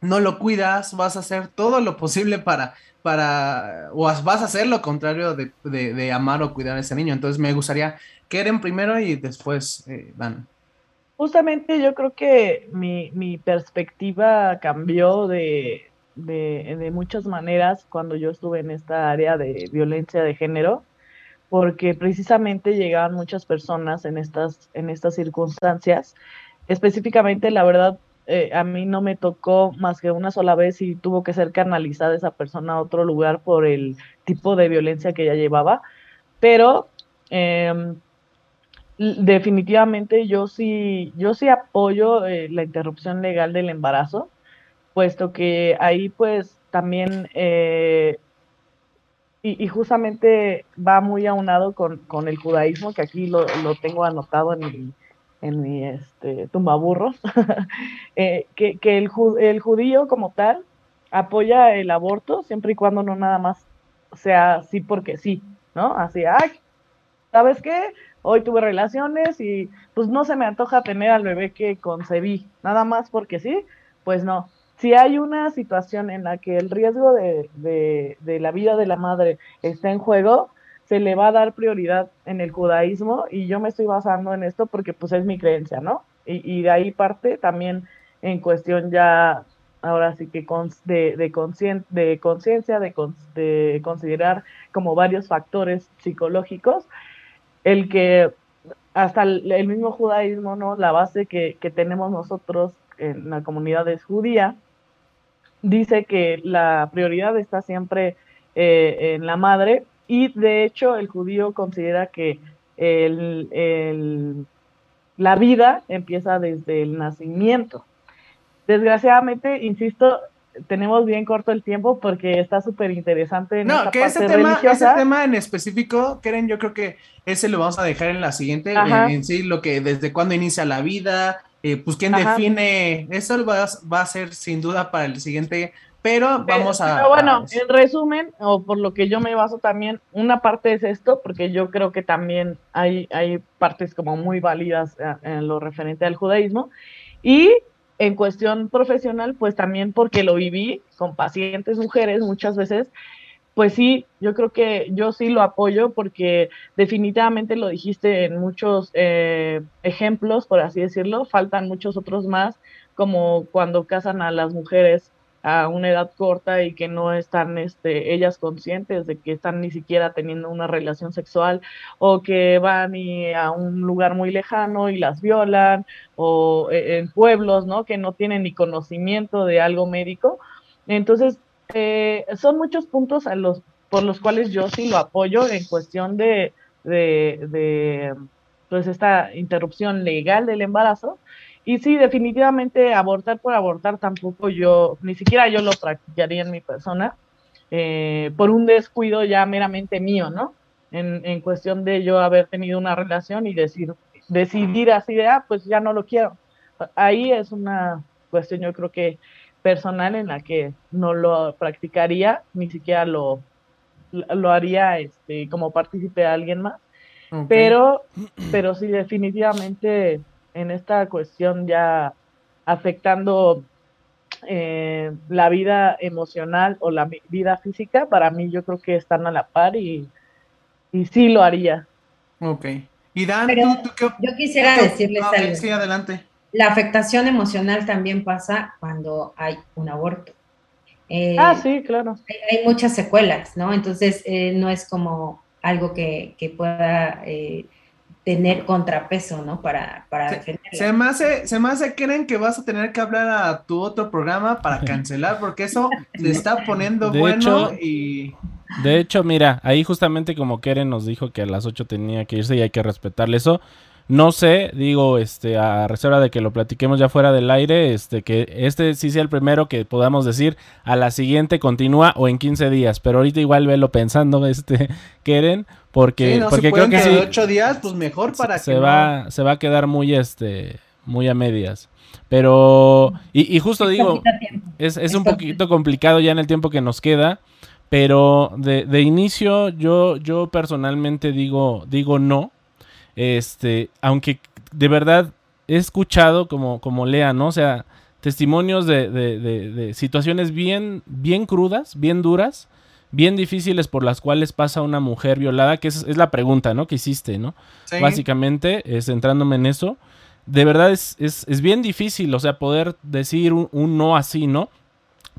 no lo cuidas, vas a hacer todo lo posible para, para, o vas a hacer lo contrario de, de, amar o cuidar a ese niño. Entonces me gustaría que primero y después eh. Justamente yo creo que mi, mi perspectiva cambió de, de, de, muchas maneras cuando yo estuve en esta área de violencia de género, porque precisamente llegaban muchas personas en estas, en estas circunstancias. Específicamente, la verdad, eh, a mí no me tocó más que una sola vez y tuvo que ser canalizada esa persona a otro lugar por el tipo de violencia que ella llevaba, pero em, definitivamente yo sí, yo sí apoyo eh, la interrupción legal del embarazo, puesto que ahí pues también eh, y, justamente va muy aunado con, con, el judaísmo, que aquí lo, lo tengo anotado en mi, en mi este, tumbaburros, (laughs) eh, que, el, judío como tal apoya el aborto siempre y cuando no nada más sea sí porque sí, ¿no? Así, ay, ¿sabes qué? Hoy tuve relaciones y pues no se me antoja tener al bebé que concebí, nada más porque sí, pues no. Si hay una situación en la que el riesgo de, de la vida de la madre está en juego, se le va a dar prioridad en el judaísmo y yo me estoy basando en esto porque pues es mi creencia, ¿no? Y, de ahí parte también en cuestión ya, ahora sí que de, conciencia, de, de, considerar como varios factores psicológicos, el que hasta el, mismo judaísmo, ¿no? La base que, que tenemos nosotros en la comunidad es judía, dice que la prioridad está siempre eh, en la madre y de hecho el judío considera que el, la vida empieza desde el nacimiento. Desgraciadamente, insisto, tenemos bien corto el tiempo porque está súper interesante. no, que ese tema, ese tema en específico, Keren, yo creo que ese lo vamos a dejar en la siguiente, en, sí, lo que desde cuándo inicia la vida, eh, pues quién define, eso va, va, a ser sin duda para el siguiente pero vamos a... Pero bueno, en resumen, o por lo que yo me baso también, una parte es esto, porque yo creo que también hay, hay partes como muy válidas eh, en lo referente al judaísmo, y en cuestión profesional, pues también porque lo viví con pacientes mujeres muchas veces, pues sí, yo creo que yo sí lo apoyo porque definitivamente lo dijiste en muchos eh, ejemplos, por así decirlo, faltan muchos otros más, como cuando casan a las mujeres a una edad corta y que no están este, ellas conscientes de que están ni siquiera teniendo una relación sexual o que van a un lugar muy lejano y las violan o eh, en pueblos, ¿no? Que no tienen ni conocimiento de algo médico. Entonces, eh, son muchos puntos a los, por los cuales yo sí lo apoyo en cuestión de, de, de pues esta interrupción legal del embarazo y sí, definitivamente abortar por abortar tampoco yo, ni siquiera yo lo practicaría en mi persona, eh, por un descuido ya meramente mío, ¿no? En, en, cuestión de yo haber tenido una relación y decir, decidir así de, ah, pues ya no lo quiero. Ahí es una cuestión yo creo que personal en la que no lo practicaría, ni siquiera lo, lo haría este, como partícipe de alguien más. Pero, pero sí, definitivamente en esta cuestión ya afectando eh, la vida emocional o la vida física, para mí yo creo que están a la par y, y sí lo haría. Ok. Y Dan, yo quisiera decirles algo. Sí, adelante. La afectación emocional también pasa cuando hay un aborto. Eh, ah, sí, claro. Hay, muchas secuelas, ¿no? Entonces, eh, no es como algo que, que pueda tener contrapeso, ¿no? Para, para se, Se me, hace, se me hace, creen que vas a tener que hablar a tu otro programa para (laughs) cancelar, porque eso le está poniendo bueno y... De hecho, mira, ahí justamente como Keren nos dijo que a las 8 tenía que irse y hay que respetarle eso. No sé, digo, este, a reserva de que lo platiquemos ya fuera del aire, este, que este sí sea el primero que podamos decir, a la siguiente continúa o en 15 días, pero ahorita igual velo pensando, (laughs) este, Keren, porque, porque creo que sí. 8 días, pues mejor para se, que se va, se va a quedar muy, este, muy a medias. Pero, y, justo digo, es, es un poquito complicado ya en el tiempo que nos queda, pero de, de inicio yo, yo personalmente digo, digo no este, aunque de verdad he escuchado como, como Lea, ¿no? O sea, testimonios de, de, de, situaciones bien, bien crudas, bien duras, bien difíciles por las cuales pasa una mujer violada, que es, es la pregunta, ¿no? Que hiciste, ¿no? Básicamente, centrándome en eso. De verdad es, es, es, bien difícil, o sea, poder decir un, un, no así, ¿no?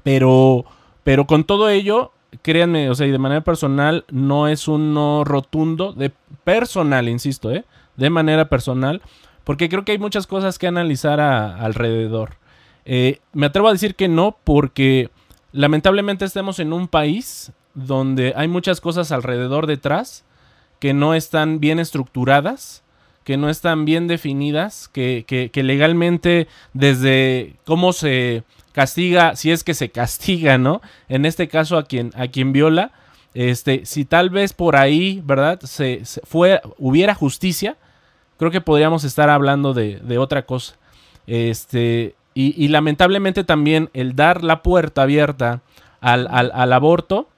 Pero, pero con todo ello, créanme, o sea, y de manera personal, no es un no rotundo, de personal, insisto, ¿eh? De manera personal, porque creo que hay muchas cosas que analizar alrededor. Eh, me atrevo a decir que no, porque lamentablemente estamos en un país donde hay muchas cosas alrededor detrás que no están bien estructuradas, que no están bien definidas, que, que legalmente desde cómo se castiga, si es que se castiga, ¿no? En este caso a quien, a quien viola, este, si tal vez por ahí, ¿verdad? Se, fue, hubiera justicia, creo que podríamos estar hablando de, de otra cosa. Este, y, y, lamentablemente también el dar la puerta abierta al, al, al aborto,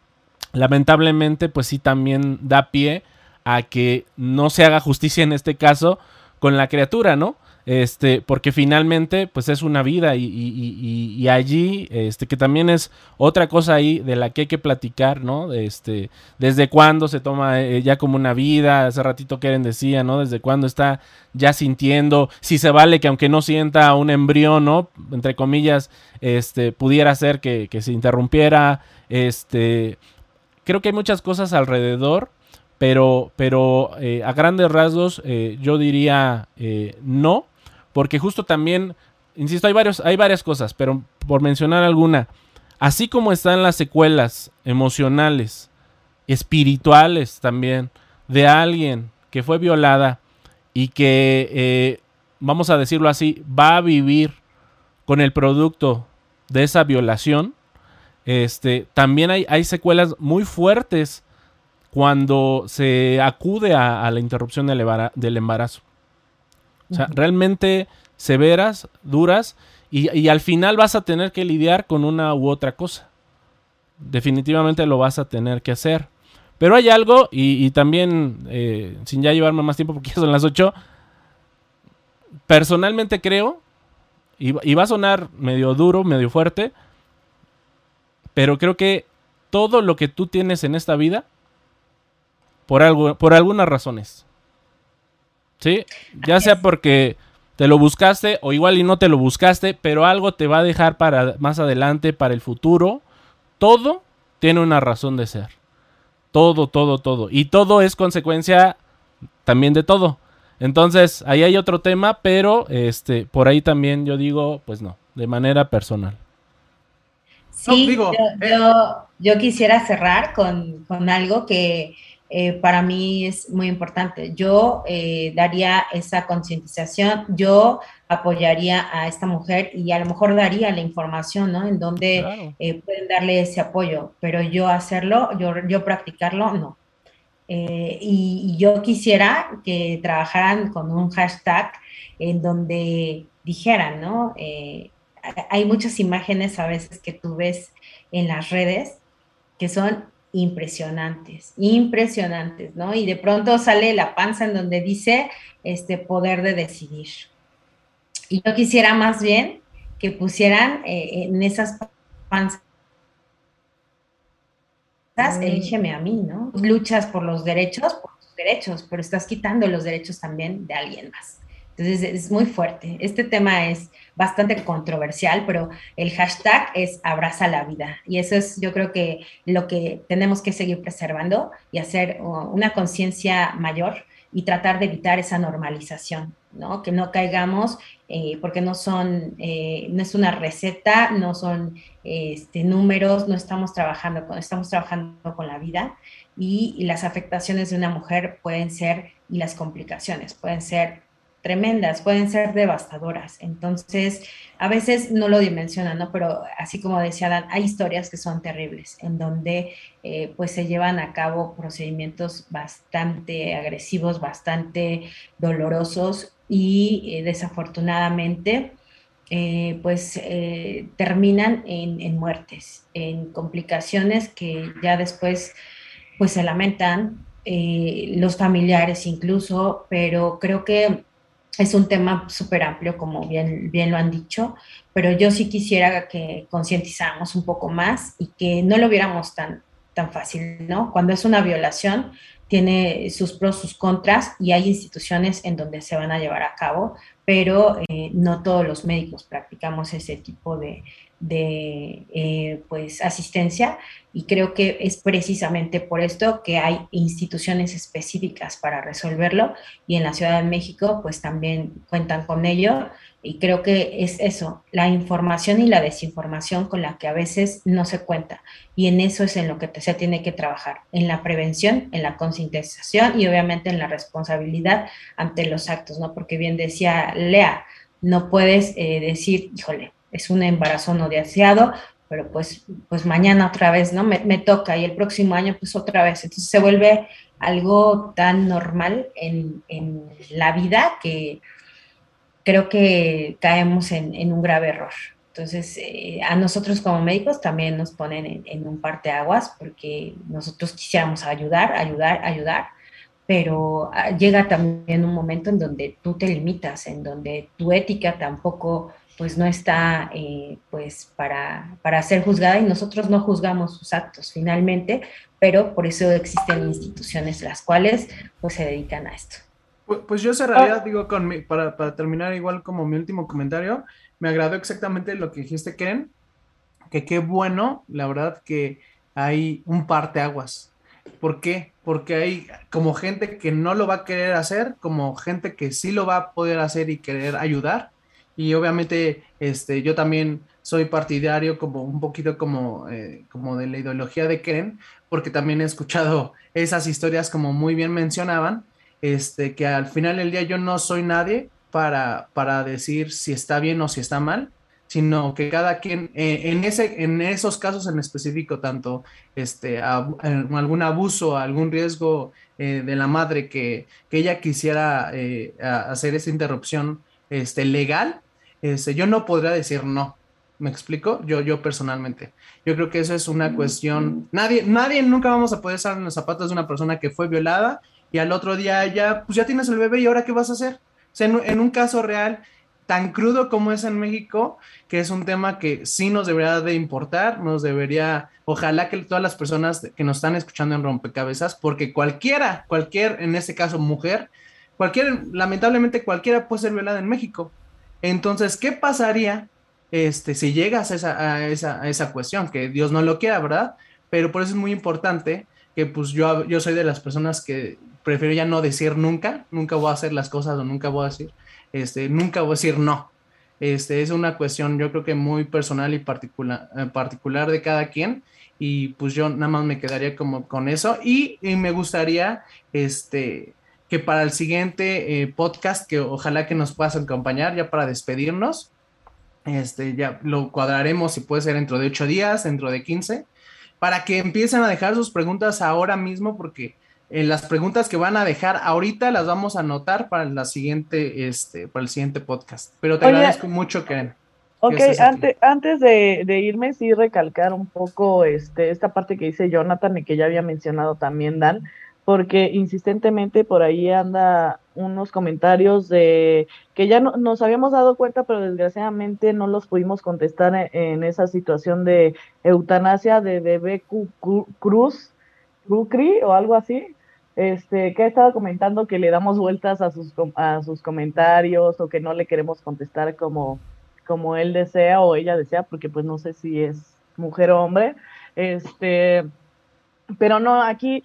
lamentablemente pues sí también da pie a que no se haga justicia en este caso con la criatura, ¿no? Este, porque finalmente, pues es una vida y, allí, este, que también es otra cosa ahí de la que hay que platicar, ¿no? Este, desde cuándo se toma eh, ya como una vida, hace ratito Keren decía, ¿no? Desde cuándo está ya sintiendo, si se vale que aunque no sienta un embrión, ¿no? Entre comillas, este, pudiera ser que, que se interrumpiera, este, creo que hay muchas cosas alrededor pero, pero eh, a grandes rasgos eh, yo diría eh, no, porque justo también, insisto, hay, varios, hay varias cosas, pero por mencionar alguna, así como están las secuelas emocionales, espirituales también, de alguien que fue violada y que, vamos a decirlo así, va a vivir con el producto de esa violación, este, también hay, hay secuelas muy fuertes cuando se acude a, la interrupción del embarazo. O sea, realmente severas, duras, y, al final vas a tener que lidiar con una u otra cosa. Definitivamente lo vas a tener que hacer. Pero hay algo, y, también, eh, sin ya llevarme más tiempo porque ya son las 8, personalmente creo, y, y va a sonar medio duro, medio fuerte, pero creo que todo lo que tú tienes en esta vida, por, algo, por algunas razones. ¿Sí? Ya sea porque te lo buscaste o igual y no te lo buscaste, pero algo te va a dejar para más adelante, para el futuro. Todo tiene una razón de ser. Todo, todo, todo. Y todo es consecuencia también de todo. Entonces, ahí hay otro tema, pero este, por ahí también yo digo, pues no, de manera personal. Sí, yo, yo, quisiera cerrar con, con algo que eh, para mí es muy importante. Yo eh, daría esa concientización, yo apoyaría a esta mujer y a lo mejor daría la información, ¿no? En donde eh, pueden darle ese apoyo, pero yo hacerlo, yo, yo practicarlo, no. Y, y, yo quisiera que trabajaran con un hashtag en donde dijeran, ¿no? hay muchas imágenes a veces que tú ves en las redes que son impresionantes, impresionantes, ¿no? Y de pronto sale la panza en donde dice este poder de decidir. Y yo quisiera más bien que pusieran eh, en esas panzas, mm. elígeme a mí, ¿no? Luchas por los derechos, por tus derechos, pero estás quitando los derechos también de alguien más. Entonces es muy fuerte. Este tema es bastante controversial, pero el hashtag es abraza la vida. Y eso es yo creo que lo que tenemos que seguir preservando y hacer una conciencia mayor y tratar de evitar esa normalización ¿no? Que no caigamos, eh, porque no son, eh, no es una receta, no son este, números, no estamos trabajando con, estamos trabajando con la vida y, y las afectaciones de una mujer pueden ser, y las complicaciones pueden ser tremendas, pueden ser devastadoras. Entonces, a veces no lo dimensionan, ¿no? Pero así como decía Dan, hay historias que son terribles, en donde eh, pues se llevan a cabo procedimientos bastante agresivos, bastante dolorosos y eh, desafortunadamente eh, pues terminan en, muertes, en complicaciones que ya después pues se lamentan, los familiares incluso, pero creo que es un tema súper amplio, como bien, bien lo han dicho, pero yo sí quisiera que concientizáramos un poco más y que no lo viéramos tan, tan fácil, ¿no? Cuando es una violación, tiene sus pros, sus contras y hay instituciones en donde se van a llevar a cabo, pero eh, no todos los médicos practicamos ese tipo de, de eh, pues, asistencia y creo que es precisamente por esto que hay instituciones específicas para resolverlo y en la Ciudad de México pues también cuentan con ello y creo que es eso, la información y la desinformación con la que a veces no se cuenta y en eso es en lo que se tiene que trabajar, en la prevención, en la concientización y obviamente en la responsabilidad ante los actos, ¿no? Porque bien decía Lea, no puedes eh, decir, híjole, es un embarazo no deseado, pero pues, pues mañana otra vez, ¿no? Me, toca y el próximo año pues otra vez. Entonces se vuelve algo tan normal en, la vida que creo que caemos en, un grave error. Entonces, eh, a nosotros como médicos también nos ponen en, en un parteaguas porque nosotros quisiéramos ayudar, ayudar, ayudar, pero ah, llega también un momento en donde tú te limitas, en donde tu ética tampoco pues no está eh, pues para, para ser juzgada y nosotros no juzgamos sus actos finalmente, pero por eso existen instituciones las cuales pues se dedican a esto. Pues, pues yo cerraría, digo, con mi, para, para, terminar igual como mi último comentario, me agradó exactamente lo que dijiste, Ken, que qué bueno, la verdad que hay un parteaguas. ¿Por qué? Porque hay como gente que no lo va a querer hacer, como gente que sí lo va a poder hacer y querer ayudar, y obviamente este, yo también soy partidario como un poquito como, eh, como de la ideología de Ken, porque también he escuchado esas historias como muy bien mencionaban, este, que al final del día yo no soy nadie para, para decir si está bien o si está mal, sino que cada quien, eh, en, ese, en esos casos en específico, tanto este, algún abuso, algún riesgo eh, de la madre que, que ella quisiera hacer esa interrupción este, legal, este, yo no podría decir no. ¿Me explico? Yo, yo personalmente. Yo creo que eso es una cuestión. Nadie, nadie nunca vamos a poder estar en los zapatos de una persona que fue violada y al otro día ya, pues ya tienes el bebé y ahora qué vas a hacer. O sea, en, un caso real tan crudo como es en México, que es un tema que sí nos debería de importar, nos debería, ojalá que todas las personas que nos están escuchando en rompecabezas, porque cualquiera, cualquier, en este caso mujer, cualquier, lamentablemente cualquiera puede ser violada en México. Entonces, ¿qué pasaría este, si llegas a esa, a, esa, a esa cuestión? Que Dios no lo quiera, ¿verdad? Pero por eso es muy importante que pues yo, yo soy de las personas que prefiero ya no decir nunca, nunca voy a hacer las cosas o nunca voy a decir, este, nunca voy a decir no. Este, es una cuestión yo creo que muy personal y particular, eh, particular de cada quien y pues yo nada más me quedaría como con eso y, y me gustaría este que para el siguiente eh, podcast, que ojalá que nos puedas acompañar ya para despedirnos, este, ya lo cuadraremos si puede ser dentro de ocho días, dentro de 15, para que empiecen a dejar sus preguntas ahora mismo, porque eh, las preguntas que van a dejar ahorita las vamos a anotar para la siguiente, este, para el siguiente podcast. Pero te agradezco mucho, Karen. Ok, antes, antes de, de, irme, sí recalcar un poco este, esta parte que dice Jonathan y que ya había mencionado también Dan, porque insistentemente por ahí anda unos comentarios de que ya no, nos habíamos dado cuenta, pero desgraciadamente no los pudimos contestar en, en esa situación de eutanasia de bebé Cruz, Crucri o algo así, este, que ha estado comentando que le damos vueltas a sus, a sus comentarios o que no le queremos contestar como, como él desea o ella desea, porque pues no sé si es mujer o hombre. Este, Pero no, aquí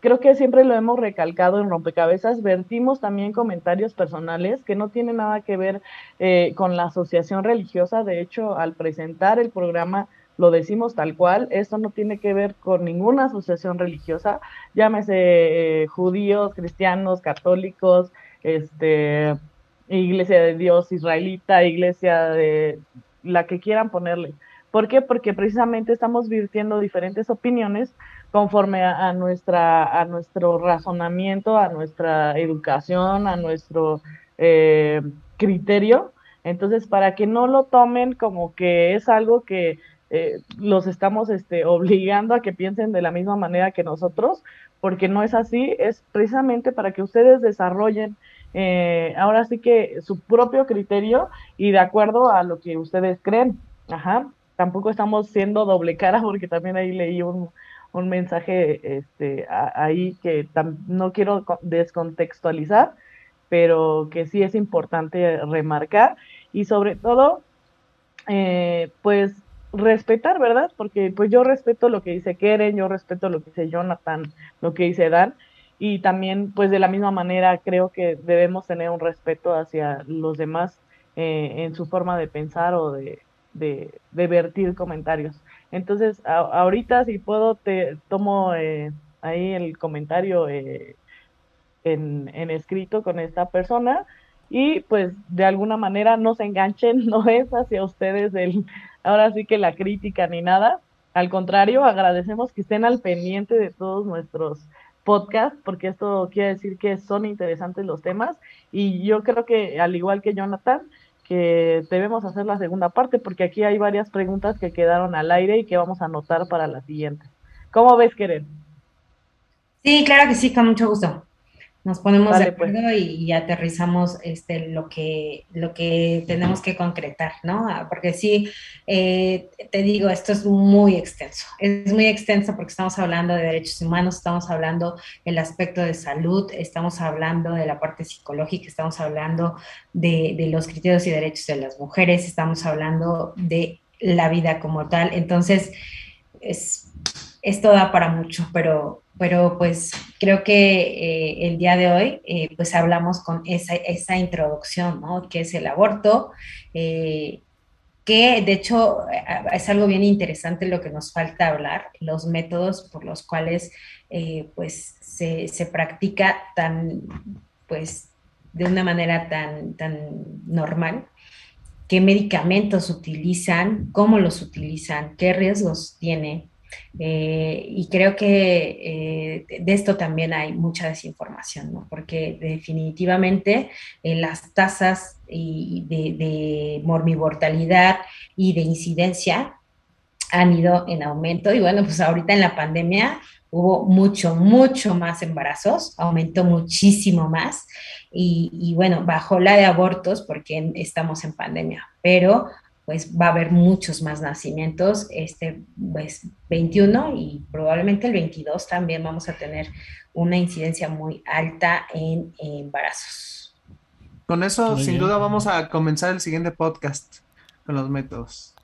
creo que siempre lo hemos recalcado en rompecabezas, vertimos también comentarios personales que no tienen nada que ver eh, con la asociación religiosa. De hecho, al presentar el programa lo decimos tal cual, esto no tiene que ver con ninguna asociación religiosa, llámese eh, judíos, cristianos, católicos, este, iglesia de Dios israelita, iglesia de la que quieran ponerle. ¿Por qué? Porque precisamente estamos virtiendo diferentes opiniones conforme a, nuestra, a nuestro razonamiento, a nuestra educación, a nuestro eh, criterio. Entonces, para que no lo tomen como que es algo que eh, los estamos este, (laughs) obligando a que piensen de la misma manera que nosotros, porque no es así, es precisamente para que ustedes desarrollen eh, ahora sí que su propio criterio y de acuerdo a lo que ustedes creen. Ajá. Tampoco estamos siendo doble cara porque también ahí leí un, un mensaje este, ahí que no quiero descontextualizar, pero que sí es importante remarcar y sobre todo, eh, pues respetar, ¿verdad? Porque pues yo respeto lo que dice Keren, yo respeto lo que dice Jonathan, lo que dice Dan, y también pues de la misma manera creo que debemos tener un respeto hacia los demás eh, en su forma de pensar o de, de, vertir comentarios. Entonces, ahorita si puedo, te tomo eh, ahí el comentario eh, en, en, escrito con esta persona y pues de alguna manera no se enganchen, (laughs) no es hacia ustedes el, ahora sí que la crítica ni nada. Al contrario, agradecemos que estén al pendiente de todos nuestros podcasts, porque esto quiere decir que son interesantes los temas. Y yo creo que, al igual que Jonathan, que debemos hacer la segunda parte, porque aquí hay varias preguntas que quedaron al aire y que vamos a anotar para la siguiente. ¿Cómo ves, Keren? Sí, claro que sí, con mucho gusto. Nos ponemos de pues. acuerdo y, aterrizamos este, lo, que, lo que tenemos que concretar, ¿no? Ah, porque sí, eh, te digo, esto es muy extenso. Es muy extenso porque estamos hablando de derechos humanos, estamos hablando del aspecto de salud, estamos hablando de la parte psicológica, estamos hablando de, de los criterios y derechos de las mujeres, estamos hablando de la vida como tal. Entonces, es, esto da para mucho, pero, pero pues creo que eh, el día de hoy eh, pues hablamos con esa, esa, introducción, ¿no? Que es el aborto, eh, que de hecho es algo bien interesante lo que nos falta hablar, los métodos por los cuales pues se, se, practica tan, pues de una manera tan, tan normal. Qué medicamentos utilizan, cómo los utilizan, qué riesgos tiene, eh, y creo que eh, de esto también hay mucha desinformación, ¿no? porque definitivamente eh, las tasas de, de y de incidencia han ido en aumento y bueno, pues ahorita en la pandemia hubo mucho, mucho más embarazos, aumentó muchísimo más y, y bueno, bajó la de abortos porque estamos en pandemia, pero pues va a haber muchos más nacimientos, este pues 21 y probablemente el 22 también vamos a tener una incidencia muy alta en, embarazos. Con eso, sin duda, vamos a comenzar el siguiente podcast con los métodos.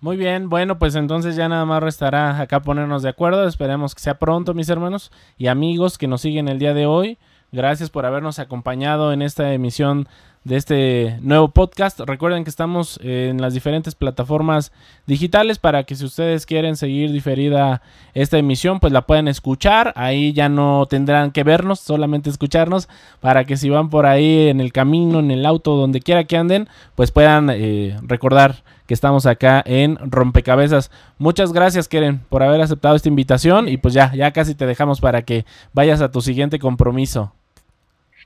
Muy bien, bueno, pues entonces ya nada más restará acá ponernos de acuerdo. Esperemos que sea pronto, mis hermanos y amigos que nos siguen el día de hoy. Gracias por habernos acompañado en esta emisión de este nuevo podcast. Recuerden que estamos en las diferentes plataformas digitales para que si ustedes quieren seguir diferida esta emisión, pues la pueden escuchar. Ahí ya no tendrán que vernos, solamente escucharnos para que si van por ahí en el camino, en el auto, donde quiera que anden, pues puedan eh, recordar que estamos acá en Rompecabezas. Muchas gracias, Keren, por haber aceptado esta invitación y pues ya, ya casi te dejamos para que vayas a tu siguiente compromiso.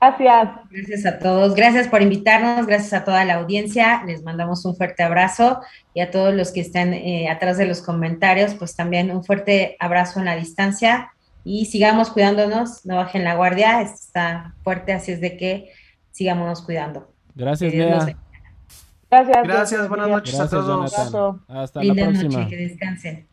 Gracias. Gracias a todos. Gracias por invitarnos. Gracias a toda la audiencia. Les mandamos un fuerte abrazo y a todos los que están eh, atrás de los comentarios, pues también un fuerte abrazo en la distancia y sigamos cuidándonos. No bajen la guardia. está fuerte, así es de que sigamos cuidando. Gracias, Gracias. Gracias. Buenas noches a todos. Hasta la próxima. que descansen.